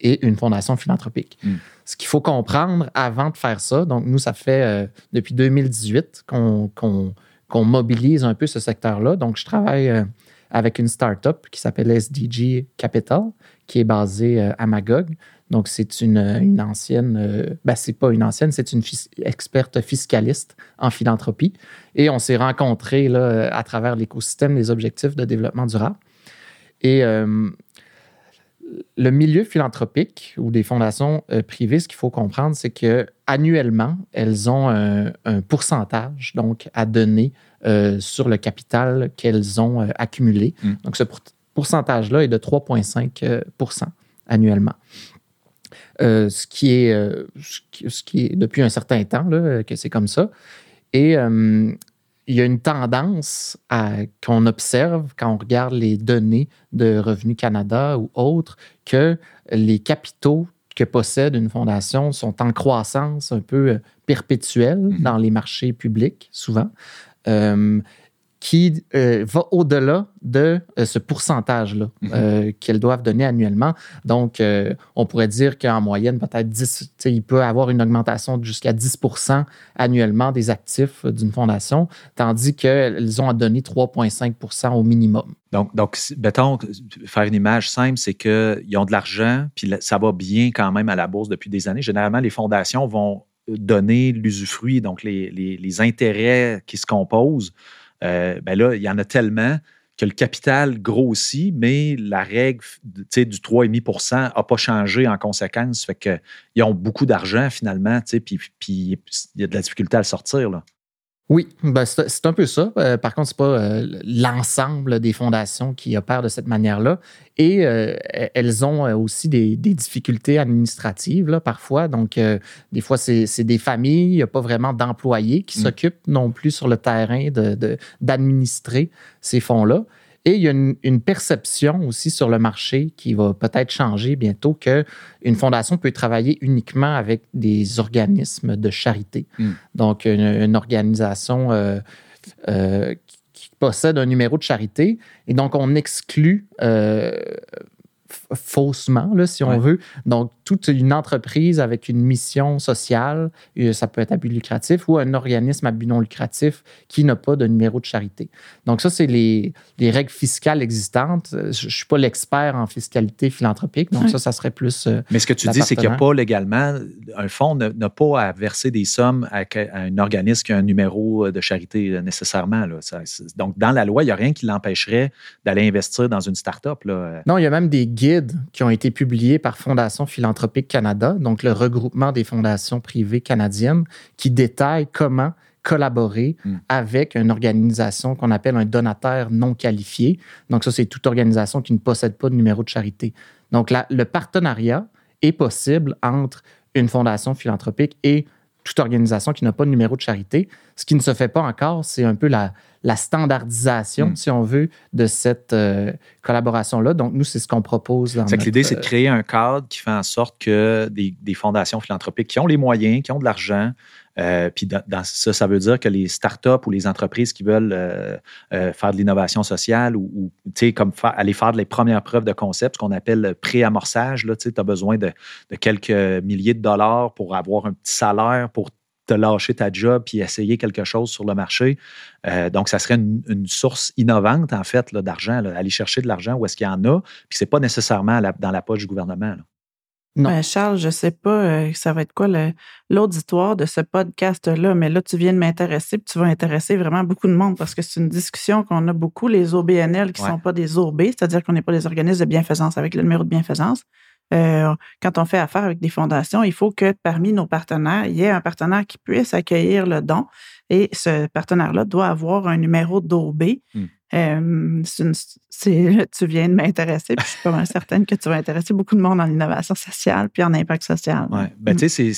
Speaker 3: et une fondation philanthropique. Hmm. Ce qu'il faut comprendre avant de faire ça, donc nous, ça fait euh, depuis 2018 qu'on mobilise un peu ce secteur-là. Donc, je travaille euh, avec une start-up qui s'appelle SDG Capital, qui est basée euh, à Magog. Donc, c'est une, ancienne, ben, c'est pas une ancienne, c'est une experte fiscaliste en philanthropie. Et on s'est rencontrés là, à travers l'écosystème des objectifs de développement durable. Et le milieu philanthropique ou des fondations euh, privées, ce qu'il faut comprendre, c'est que annuellement, elles ont un, pourcentage donc à donner euh, sur le capital qu'elles ont euh, accumulé. Mm. Donc, ce pourcentage-là est de 3,5 annuellement. ce, qui est, ce, qui est depuis un certain temps là, que c'est comme ça. Et il y a une tendance qu'on observe quand on regarde les données de Revenu Canada ou autres que les capitaux que possède une fondation sont en croissance un peu euh, perpétuelle mm-hmm. dans les marchés publics, souvent. Euh, qui euh, va au-delà de euh, ce pourcentage-là mhm. euh, qu'elles doivent donner annuellement. Donc, on pourrait dire qu'en moyenne, peut-être 10, il peut avoir une augmentation jusqu'à 10% annuellement des actifs d'une fondation, tandis qu'elles ont à donner 3,5% au minimum.
Speaker 1: Donc, donc, mettons, faire une image simple, c'est qu'ils ont de l'argent, puis ça va bien quand même à la bourse depuis des années. Généralement, les fondations vont donner l'usufruit, donc les, les, les intérêts qui se composent euh, ben là, il y en a tellement que le capital grossit, mais la règle du 3,5% n'a pas changé en conséquence. Fait qu'ils ont beaucoup d'argent finalement, puis il y a de la difficulté à le sortir.
Speaker 3: Oui, ben c'est un peu ça. Euh, par contre, ce n'est pas euh, l'ensemble des fondations qui opèrent de cette manière-là. Et euh, elles ont aussi des, des administratives là, parfois. Donc, des fois, c'est des familles, il n'y a pas vraiment d'employés qui mm. s'occupent non plus sur le terrain d'administrer de, ces fonds-là. Et il y a une, perception aussi sur le marché qui va peut-être changer bientôt qu'une fondation peut travailler uniquement avec des organismes de charité. Hmm. Donc, une, organisation euh, euh, qui possède un numéro de charité. Et donc, on exclut euh, faussement, là, si on veut. Donc, toute une entreprise avec une mission sociale, euh, ça peut être à but lucratif, ou un organisme à but non lucratif qui n'a pas de numéro de charité. Donc, ça, c'est les, les, règles fiscales existantes. Je ne suis pas l'expert en fiscalité philanthropique, donc ça, ça serait plus. Euh,
Speaker 1: Mais ce que tu dis, c'est qu'il n'y a pas légalement, un fonds n'a pas à verser des sommes à, un organisme qui a un numéro de charité nécessairement. Là. donc, dans la loi, il n'y a rien qui l'empêcherait d'aller investir dans une start-up. Là.
Speaker 3: Non, il y a même des guides qui ont été publiés par Fondation Philanthropique Canada, donc le regroupement des fondations privées canadiennes, qui détaillent comment collaborer hmm. avec une organisation qu'on appelle un donateur non qualifié. Donc ça, c'est toute organisation qui ne possède pas de numéro de charité. Donc le partenariat est possible entre une fondation philanthropique et toute organisation qui n'a pas de numéro de charité. Ce qui ne se fait pas encore, c'est un peu la, la standardisation, hmm. si on veut, de cette euh, collaboration-là. Donc, nous, c'est ce qu'on propose.
Speaker 1: L'idée, c'est de créer un cadre qui fait en sorte que des, fondations philanthropiques qui ont les moyens, qui ont de l'argent, euh, puis dans, ça, ça veut dire que les startups ou les entreprises qui veulent euh, faire de l'innovation sociale ou, comme aller faire les premières preuves de concept, ce qu'on appelle pré-amorçage, tu as besoin de, quelques milliers de dollars pour avoir un petit salaire pour lâcher ta job puis essayer quelque chose sur le marché. Euh, donc, ça serait une, source innovante, en fait, d'argent, aller chercher de l'argent où est-ce qu'il y en a, puis c'est pas nécessairement dans la poche du gouvernement.
Speaker 2: Non. Ben, Charles, je ne sais pas, euh, ça va être quoi l'auditoire de ce podcast-là, mais là, tu viens de m'intéresser, puis tu vas intéresser vraiment beaucoup de monde parce que c'est une discussion qu'on a beaucoup, les OBNL qui ne sont pas des OB, c'est-à-dire qu'on n'est pas des organismes de bienfaisance avec le numéro de bienfaisance. Euh, quand on fait affaire avec des fondations, il faut que parmi nos partenaires, il y ait un partenaire qui puisse accueillir le don et ce partenaire-là doit avoir un numéro d'OB. Hmm. Euh, tu viens de m'intéresser, puis je suis pas mal certaine que tu vas intéresser beaucoup de monde en innovation sociale puis en impact social.
Speaker 1: Oui, ben, tu sais,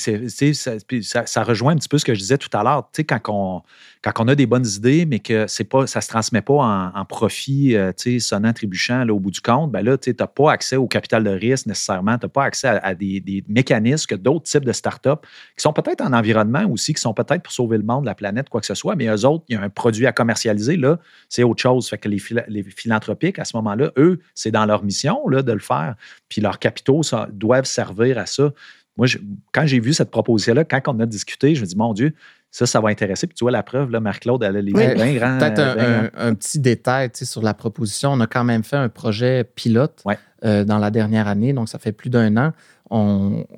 Speaker 1: ça, ça, rejoint un petit peu ce que je disais tout à l'heure. Tu sais, quand on, quand on a des bonnes idées, mais que c'est pas, ça se transmet pas en, profit, euh, tu sais, sonnant, trébuchant, là, au bout du compte, ben là, tu n'as pas accès au capital de risque nécessairement, tu n'as pas accès à, des, des, mécanismes que d'autres types de startups qui sont peut-être en environnement aussi, qui sont peut-être pour sauver le monde, la planète, quoi que ce soit, mais eux autres, il y a un produit à commercialiser, là, c'est autre chose. Fait que les, les philanthropiques, à ce moment-là, eux, c'est dans leur mission là, de le faire. Puis leurs capitaux ça, doivent servir à ça. Moi, quand j'ai vu cette proposition-là, quand on a discuté, je me dis, mon Dieu, ça, ça va intéresser. Puis tu vois, la preuve, là, Marc-Claude, elle a les
Speaker 3: bien grands. Peut-être un, petit détail sur la proposition. On a quand même fait un projet pilote euh, dans la dernière année, donc ça fait plus d'un an.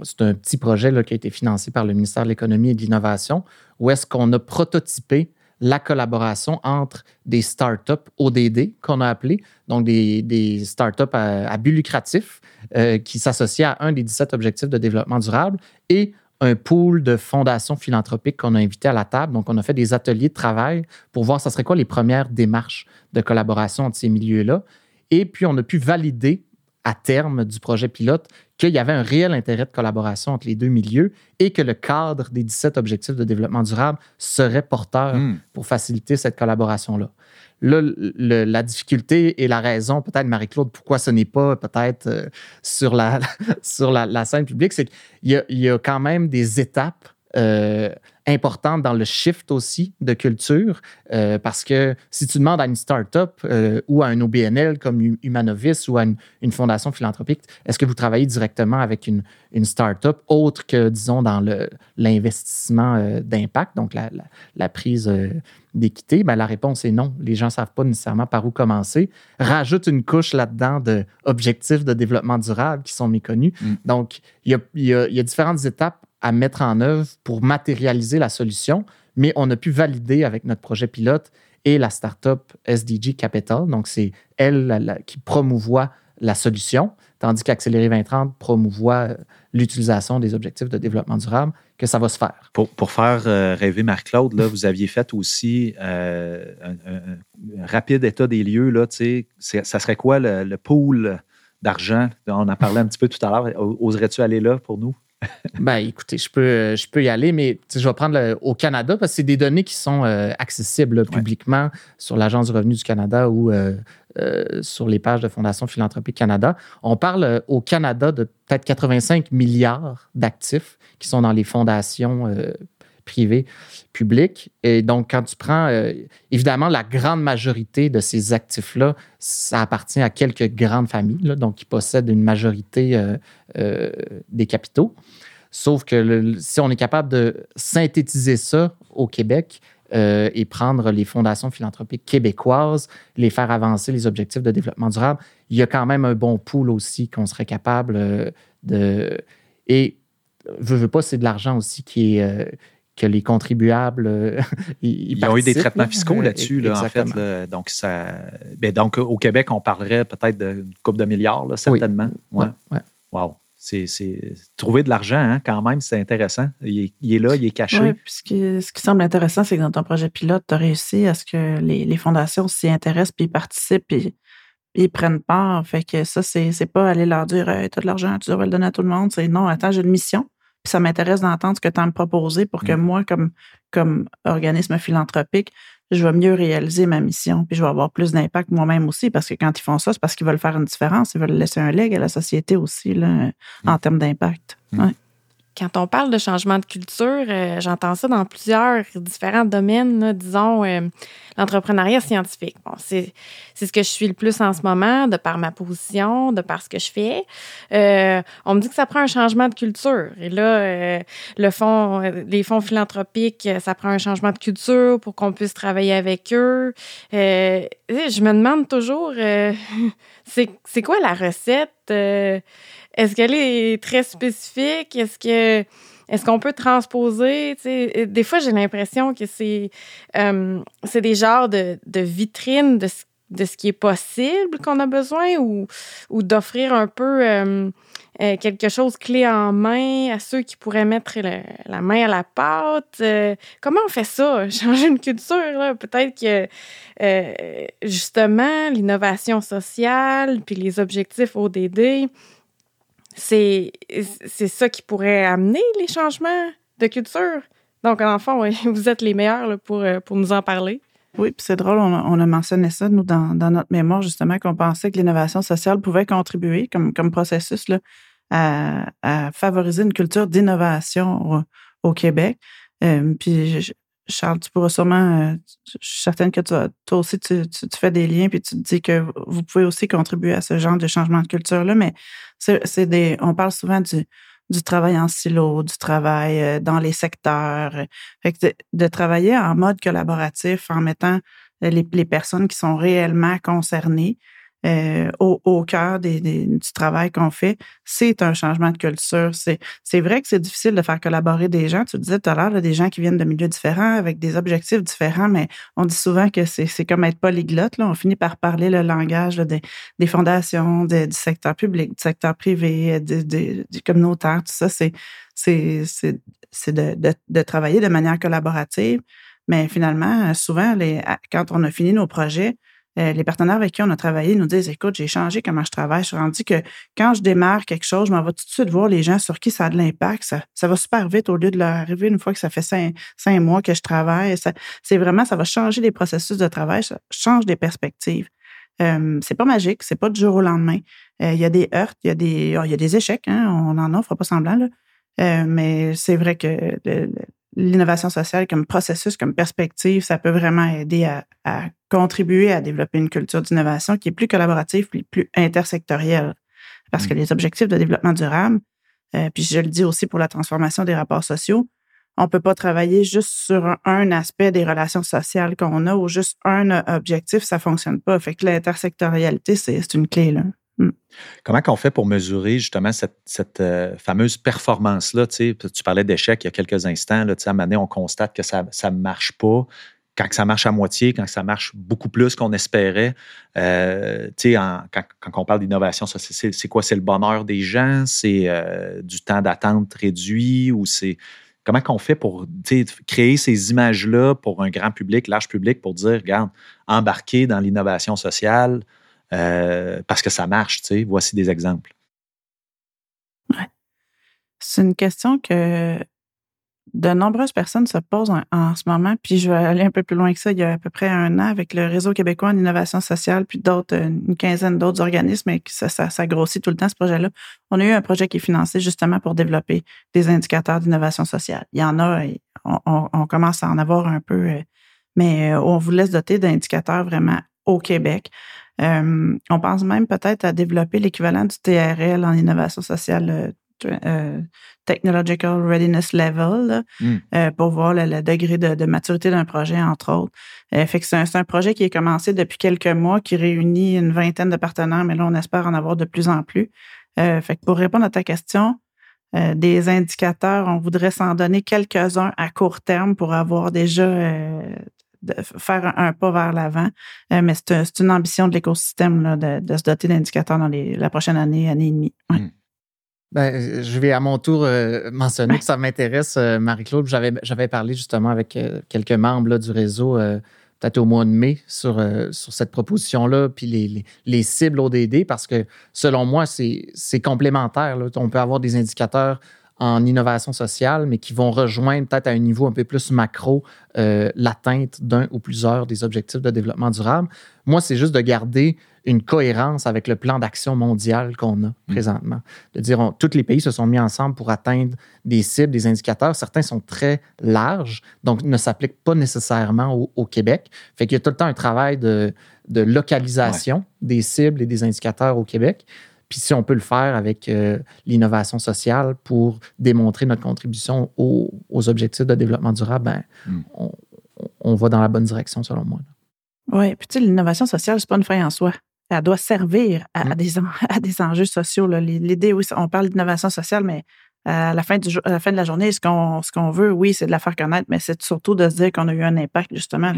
Speaker 3: C'est un petit projet là, qui a été financé par le ministère de l'Économie et de l'Innovation, où est-ce qu'on a prototypé la collaboration entre des startups ODD qu'on a appelé, donc des, startups à, à but lucratif euh, qui s'associent à un des 17 objectifs de développement durable et un pool de fondations philanthropiques qu'on a invité à la table. Donc, on a fait des ateliers de travail pour voir ce serait quoi les premières démarches de collaboration entre ces milieux-là. Et puis, on a pu valider à terme du projet pilote qu'il y avait un réel intérêt de collaboration entre les deux milieux et que le cadre des 17 objectifs de développement durable serait porteur hmm. pour faciliter cette collaboration-là. Là, la difficulté et la raison, peut-être, Marie-Claude, pourquoi ce n'est pas peut-être euh, sur, la, (laughs) sur la, scène publique, c'est qu'il y, y, a quand même des étapes euh, importante dans le shift aussi de culture, euh, parce que si tu demandes à une start-up euh, ou à un OBNL comme Humanovis ou à une, fondation philanthropique, est-ce que vous travaillez directement avec une, une start-up autre que, disons, dans l'investissement euh, d'impact, donc la, la, prise d'équité? Ben, la réponse est non. Les gens ne savent pas nécessairement par où commencer. Rajoute une couche là-dedans d'objectifs de développement durable qui sont méconnus. Mm. Donc, il y a, y, a, y a différentes étapes à mettre en œuvre pour matérialiser la solution, mais on a pu valider avec notre projet pilote et la startup SDG Capital. Donc, c'est elle qui promouvoit la solution, tandis qu'Accélérer 2030 promouvoit euh, l'utilisation des objectifs de développement durable, que ça va se faire.
Speaker 1: Pour, pour faire euh, rêver Marc-Claude, vous aviez fait aussi euh, un, rapide état des lieux. Là, ça serait quoi le, le pool d'argent? On en parlait un petit peu tout à l'heure. Oserais-tu aller là pour nous?
Speaker 3: Ben, écoutez, je peux, je peux y aller, mais je vais prendre au Canada parce que c'est des données qui sont euh, accessibles publiquement sur l'Agence du revenu du Canada ou euh, euh, sur les pages de Fondation Philanthropique Canada. On parle au Canada de peut-être 85 milliards d'actifs qui sont dans les fondations privé, public. Et donc, quand tu prends, euh, évidemment, la grande majorité de ces actifs-là, ça appartient à quelques grandes familles, donc qui possèdent une majorité euh, euh, des capitaux. Sauf que si on est capable de synthétiser ça au Québec, et prendre les fondations philanthropiques québécoises, les faire avancer les objectifs de développement durable, il y a quand même un bon pool aussi qu'on serait capable de. Et je veux pas, c'est de l'argent aussi qui est, que les contribuables euh, (laughs)
Speaker 1: ils, ont eu des traitements fiscaux là-dessus, en fait. donc, ça, ben, donc, au Québec, on parlerait peut-être d'une coupe de milliards, certainement.
Speaker 3: Oui.
Speaker 1: Wow. C'est, trouver de l'argent, hein, quand même, c'est intéressant. Il est, là, il est caché.
Speaker 2: Oui, puis ce qui, semble intéressant, c'est que dans ton projet pilote, tu as réussi à ce que les, fondations s'y intéressent, puis participent, puis ils prennent part. Fait que ça, c'est, pas aller leur dire Tu as de l'argent, tu devrais le donner à tout le monde. C'est non, attends, j'ai une mission ça m'intéresse d'entendre ce que tu as à me proposer pour que mm. moi, comme, comme organisme philanthropique, je vais mieux réaliser ma mission, puis je vais avoir plus d'impact moi-même aussi, parce que quand ils font ça, c'est parce qu'ils veulent faire une différence, ils veulent laisser un leg à la société aussi, là, mm. en termes d'impact. Mm.
Speaker 4: Quand on parle de changement de culture, euh, j'entends ça dans plusieurs différents domaines, disons euh, l'entrepreneuriat scientifique. Bon, c'est, ce que je suis le plus en ce moment, de par ma position, de par ce que je fais. Euh, on me dit que ça prend un changement de culture. Et là, le fond, les fonds philanthropiques, ça prend un changement de culture pour qu'on puisse travailler avec eux. je me demande toujours, (laughs) c'est quoi la recette est-ce qu'elle est très spécifique? Est-ce que est-ce qu'on peut transposer? Des fois, j'ai l'impression que c'est c'est des genres de, de vitrines de ce, de ce qui est possible qu'on a besoin ou, ou d'offrir un peu euh, euh, quelque chose clé en main à ceux qui pourraient mettre la main à la pâte. Euh, comment on fait ça? (laughs) Changer une culture, peut-être que justement l'innovation sociale puis les objectifs ODD, c'est ça qui pourrait amener les changements de culture. Donc, en fond, (laughs) vous êtes les meilleurs pour, pour nous en parler.
Speaker 2: Oui, puis c'est drôle, on a, mentionné ça, nous, dans, notre mémoire, justement, qu'on pensait que l'innovation sociale pouvait contribuer comme, comme processus là, à, favoriser une culture d'innovation au, Québec. Euh, puis, Charles, tu pourras sûrement, euh, je suis certaine que toi aussi, tu, fais des liens, puis tu te dis que vous pouvez aussi contribuer à ce genre de changement de culture-là, mais c'est des, on parle souvent du, du travail en silo, du travail euh, dans les secteurs. Euh, fait de, travailler en mode collaboratif en mettant euh, les, les personnes qui sont réellement concernées euh, au, cœur du travail qu'on fait, c'est un changement de culture. C'est vrai que c'est difficile de faire collaborer des gens. Tu disais tout à l'heure, des gens qui viennent de milieux différents, avec des objectifs différents, mais on dit souvent que c'est comme être polyglotte. Là. On finit par parler le langage des, des, fondations, du secteur public, du secteur privé, du communautaire, tout ça. C'est de, de, de travailler de manière collaborative. Mais finalement, souvent, les, quand on a fini nos projets, euh, les partenaires avec qui on a travaillé nous disent Écoute, j'ai changé comment je travaille. Je suis rendu que quand je démarre quelque chose, je m'en vais tout de suite voir les gens sur qui ça a de l'impact. Ça, ça va super vite au lieu de leur arriver une fois que ça fait cinq, cinq mois que je travaille. C'est vraiment, ça va changer les processus de travail, ça change des perspectives. Euh, c'est pas magique, c'est pas du jour au lendemain. Euh, il y a des heurts, il y a des, il y a des échecs, hein, on en fera pas semblant, là. Euh, mais c'est vrai que l'innovation sociale comme processus, comme perspective, ça peut vraiment aider à, contribuer à développer une culture d'innovation qui est plus collaborative, plus, plus intersectorielle. Parce que mm. les objectifs de développement durable, euh, puis je le dis aussi pour la transformation des rapports sociaux, on peut pas travailler juste sur un, aspect des relations sociales qu'on a ou juste un objectif, ça fonctionne pas. Fait que l'intersectorialité, c'est une clé, là.
Speaker 1: Hmm. Comment qu'on fait pour mesurer justement cette, euh, fameuse performance-là? Tu parlais d'échec il y a quelques instants. À un moment donné, on constate que ça ne marche pas. Quand ça marche à moitié, quand ça marche beaucoup plus qu'on espérait. Euh, quand, on parle d'innovation, c'est quoi? C'est le bonheur des gens? C'est euh, du temps d'attente réduit? Ou c'est comment qu'on fait pour créer ces images-là pour un grand public, large public, pour dire, regarde, embarquer dans l'innovation sociale, euh, parce que ça marche, tu sais. Voici des exemples.
Speaker 2: C'est une question que de nombreuses personnes se posent en, ce moment, puis je vais aller un peu plus loin que ça. Il y a à peu près un an, avec le Réseau québécois en innovation sociale, puis d'autres, une quinzaine d'autres organismes, et ça, grossit tout le temps, ce projet-là. On a eu un projet qui est financé justement pour développer des indicateurs d'innovation sociale. Il y en a, on, commence à en avoir un peu, euh, mais euh, on vous laisse doter d'indicateurs vraiment au Québec. Euh, on pense même peut-être à développer l'équivalent du TRL en innovation sociale euh, euh, Technological Readiness Level hmm. pour voir le, degré de, maturité d'un projet, entre autres. fait que c'est un, projet qui est commencé depuis quelques mois, qui réunit une vingtaine de partenaires, mais là, on espère en avoir de plus en plus. fait que pour répondre à ta question, des indicateurs, on voudrait s'en donner quelques-uns à court terme pour avoir déjà de faire un, pas vers l'avant. Euh, mais c'est une ambition de l'écosystème de, se doter d'indicateurs dans la prochaine année, année et demie. Hmm.
Speaker 3: Ben, je vais à mon tour euh, mentionner que ça m'intéresse, euh, Marie-Claude. J'avais parlé justement avec quelques membres du réseau, peut-être au mois de mai, sur, sur cette proposition-là, puis les, les, cibles ODD, parce que selon moi, c'est complémentaire. On peut avoir des indicateurs en innovation sociale, mais qui vont rejoindre peut-être à un niveau un peu plus macro euh, l'atteinte d'un ou plusieurs des objectifs de développement durable. Moi, c'est juste de garder une cohérence avec le plan d'action mondial qu'on a mm. présentement. De dire, tous les pays se sont mis ensemble pour atteindre des cibles, des indicateurs. Certains sont très larges, donc ne s'appliquent pas nécessairement au, Québec. Fait qu'il y a tout le temps un travail de, de localisation des cibles et des indicateurs au Québec. Puis si on peut le faire avec euh, l'innovation sociale pour démontrer notre contribution aux, objectifs de développement durable, ben, hmm. on, va dans la bonne direction selon moi.
Speaker 2: Oui, puis tu sais, l'innovation sociale, c'est pas une fin en soi. elle doit servir à,
Speaker 3: Mm.
Speaker 2: des, en- (laughs) à des enjeux sociaux. là. L'idée, oui, on parle d'innovation sociale, mais à la fin, du, à la, fin de la journée, ce qu'on ce qu'on veut, oui, c'est de la faire connaître, mais c'est surtout de se dire qu'on a eu un impact, justement, a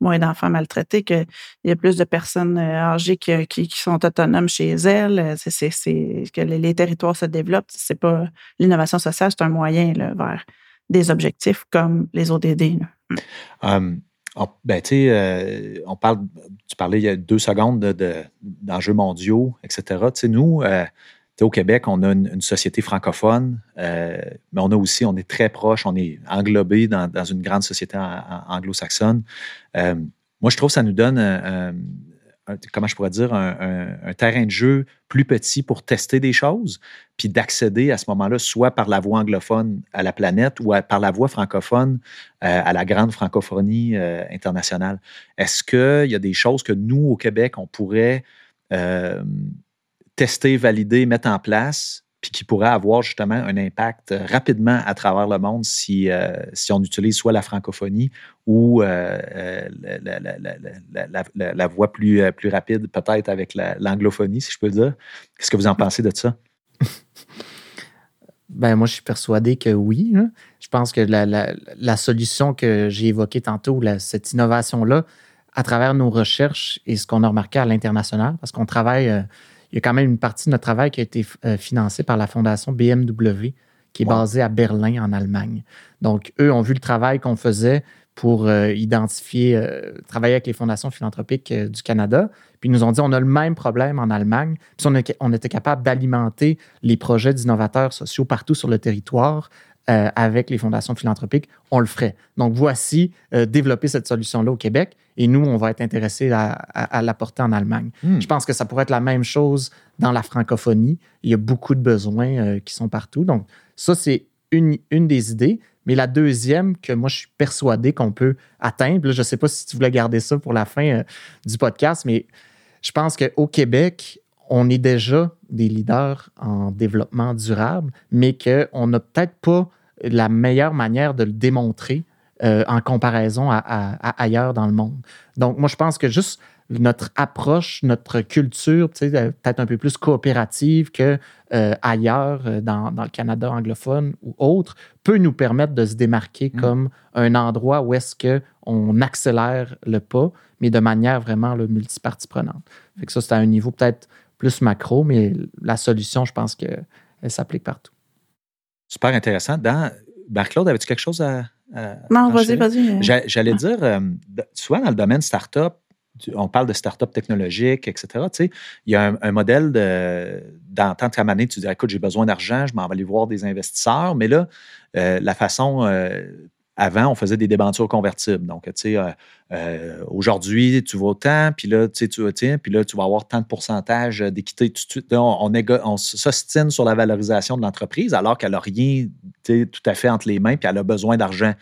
Speaker 2: moins d'enfants maltraités, qu'il y a plus de personnes euh, âgées qui, qui, qui sont autonomes chez elles, euh, que les, territoires se développent. C'est pas l'innovation sociale, c'est un moyen vers des objectifs comme les ODD.
Speaker 1: on, ben, euh, on parle, tu parlais il y a deux secondes de- de- d'enjeux mondiaux, etc. Nous, euh, au Québec, on a une, société francophone, euh, mais on a aussi, on est très proche, on est englobé dans, une grande société anglo-saxonne. Euh, moi, je trouve que ça nous donne, un- un- comment je pourrais dire, un, terrain de jeu plus petit pour tester des choses, puis d'accéder à ce moment-là, soit par la voie anglophone à la planète ou par la voie francophone euh, à la grande francophonie euh, internationale. Est-ce qu'il y a des choses que nous, au Québec, on pourrait euh, tester, valider, mettre en place, puis qui pourraient avoir justement un impact euh, rapidement à travers le monde si, euh, si on utilise soit la francophonie ou euh, la, la- voie plus, plus rapide, peut-être avec la- l'anglophonie, si je peux dire. Qu'est-ce que vous en pensez de ça? (laughs)
Speaker 3: Ben, moi, je suis persuadé que oui. hein. Je pense que la, la- la solution que j'ai évoquée tantôt, la- cette innovation-là, à travers nos recherches et ce qu'on a remarqué à l'international, parce qu'on travaille, euh, il y a quand même une partie de notre travail qui a été euh, financée par la fondation BMW, qui est
Speaker 1: Wow.
Speaker 3: basée à Berlin, en Allemagne. Donc, eux ont vu le travail qu'on faisait pour euh, identifier, euh, travailler avec les fondations philanthropiques du Canada. Puis ils nous ont dit, on a le même problème en Allemagne. Puis on, a- on était capable d'alimenter les projets d'innovateurs sociaux partout sur le territoire euh, avec les fondations philanthropiques, on le ferait. Donc voici, euh, développer cette solution-là au Québec et nous, on va être intéressés à, à- à l'apporter en Allemagne.
Speaker 1: Hmm.
Speaker 3: Je pense que ça pourrait être la même chose dans la francophonie. Il y a beaucoup de besoins euh, qui sont partout. Donc ça, c'est une, une des idées. Mais la deuxième que moi, je suis persuadé qu'on peut atteindre, là, je ne sais pas si tu voulais garder ça pour la fin euh, du podcast, mais je pense qu'au Québec, on est déjà des leaders en développement durable, mais qu'on n'a peut-être pas la meilleure manière de le démontrer euh, en comparaison à, à- à ailleurs dans le monde. Donc, moi, je pense que juste notre approche, notre culture, euh, peut-être un peu plus coopérative que euh, ailleurs, dans, dans le Canada anglophone ou autre, peut nous permettre de se démarquer
Speaker 1: Mm.
Speaker 3: comme un endroit où est-ce qu'on accélère le pas, mais de manière vraiment là, multipartie prenante. Fait que ça, c'est à un niveau peut-être plus macro, mais la solution, je pense qu'elle s'applique partout.
Speaker 1: Super intéressant. Dans, Marc-Claude, avais-tu quelque chose à. à
Speaker 2: Non, vas-y, vas-y.
Speaker 1: J'a- J'allais dire, euh, de- souvent dans le domaine startup, tu- on parle de start-up technologique, etc. Tu sais, il y a un, un modèle de, dans tant qu'à année, tu dis, écoute, j'ai besoin d'argent, je m'en vais aller voir des investisseurs. Mais là, euh, la façon, euh, avant, on faisait des débentures convertibles. Donc, tu sais, euh, euh, aujourd'hui, tu vas autant, puis là, tu sais, tu tiens, puis là, tu vas avoir tant de pourcentage d'équité on, on, on s'ostine sur la valorisation de l'entreprise alors qu'elle n'a rien tout à fait entre les mains, puis elle a besoin d'argent.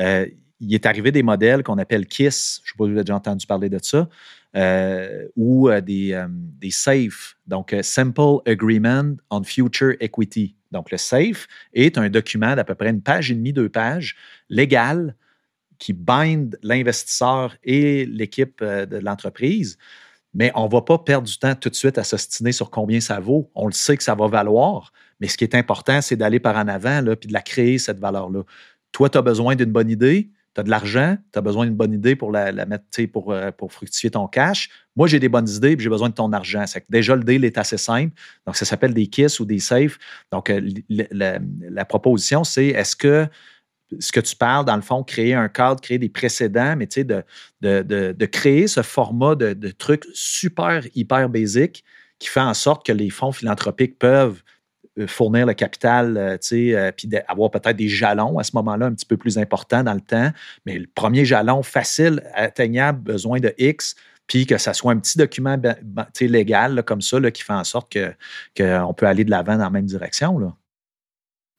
Speaker 1: Euh, il est arrivé des modèles qu'on appelle KISS, je ne sais pas si vous avez déjà entendu parler de ça, euh, ou euh, des, euh, des SAFE, donc Simple Agreement on Future Equity. Donc le SAFE est un document d'à peu près une page et demie, deux pages, légal, qui bind l'investisseur et l'équipe de l'entreprise. Mais on ne va pas perdre du temps tout de suite à s'ostiner sur combien ça vaut. On le sait que ça va valoir, mais ce qui est important, c'est d'aller par en avant puis de la créer, cette valeur-là. Toi, tu as besoin d'une bonne idée, tu as de l'argent, tu as besoin d'une bonne idée pour la, mettre, pour, euh, pour fructifier ton cash. Moi, j'ai des bonnes idées puis j'ai besoin de ton argent. Déjà, le deal est assez simple. Donc, ça s'appelle des KISS ou des SAFE. Donc, euh, la, proposition, c'est est-ce que ce que tu parles, dans le fond, créer un cadre, créer des précédents, mais tu sais, de, de, de, de créer ce format de, trucs super, hyper basique qui fait en sorte que les fonds philanthropiques peuvent fournir le capital, euh, tu sais, euh, puis avoir peut-être des jalons à ce moment-là un petit peu plus importants dans le temps. Mais le premier jalon facile, atteignable, besoin de X, puis que ça soit un petit document légal là, comme ça là, qui fait en sorte que qu'on peut aller de l'avant dans la même direction. Là.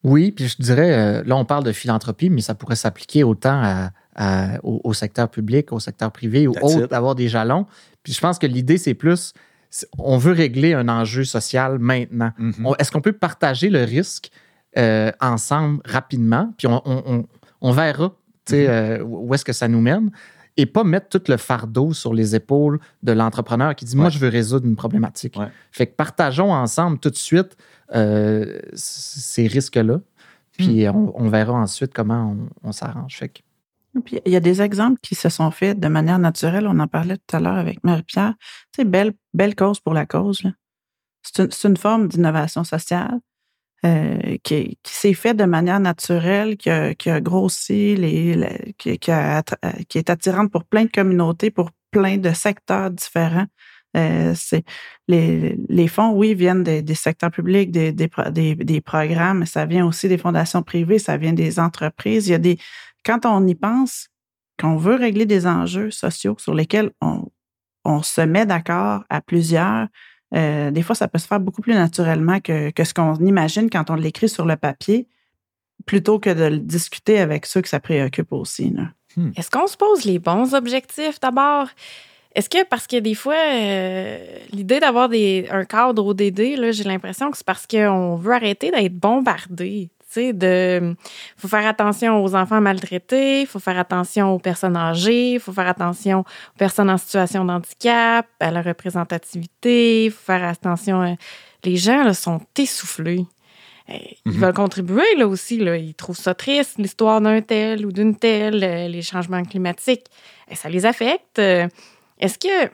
Speaker 3: Oui, puis je dirais, euh, là, on parle de philanthropie, mais ça pourrait s'appliquer autant à- à- au, au secteur public, au secteur privé ou autre, d'avoir des jalons. Puis je pense que l'idée, c'est plus, on veut régler un enjeu social maintenant.
Speaker 1: Mhm.
Speaker 3: Est-ce qu'on peut partager le risque euh, ensemble rapidement? Puis on, on- on- on verra
Speaker 1: Mhm.
Speaker 3: euh, où est-ce que ça nous mène. et pas mettre tout le fardeau sur les épaules de l'entrepreneur qui dit Moi, je veux résoudre une problématique. Fait que partageons ensemble tout de suite euh, ces risques-là. Puis hmm. on, verra ensuite comment on, s'arrange. Fait
Speaker 2: Puis il y a des exemples qui se sont faits de manière naturelle. On en parlait tout à l'heure avec Marie-Pierre. Tu belle, belle cause pour la cause. C'est une, forme d'innovation sociale. Euh, qui, s'est fait de manière naturelle, qui a, grossi, les, qui, est attirante pour plein de communautés, pour plein de secteurs différents. Euh, c'est les, les, fonds, oui, viennent des, secteurs publics, des, des, des, programmes, mais ça vient aussi des fondations privées, ça vient des entreprises. Il y a des. Quand on y pense, qu'on veut régler des enjeux sociaux sur lesquels on, on se met d'accord à plusieurs, euh, des fois, ça peut se faire beaucoup plus naturellement que, que ce qu'on imagine quand on l'écrit sur le papier, plutôt que de le discuter avec ceux que ça préoccupe aussi.
Speaker 4: Hmm. Est-ce qu'on se pose les bons objectifs d'abord? Est-ce que parce que des fois, euh, l'idée d'avoir un cadre ODD, j'ai l'impression que c'est parce qu'on veut arrêter d'être bombardé de faut faire attention aux enfants maltraités, il faut faire attention aux personnes âgées, il faut faire attention aux personnes en situation de handicap, à la représentativité, il faut faire attention. Euh, les gens là, sont essoufflés. Euh, ils mhm. veulent contribuer là aussi. Là. Ils trouvent ça triste, l'histoire d'un tel ou d'une telle, les changements climatiques. Ça les affecte. Est-ce que,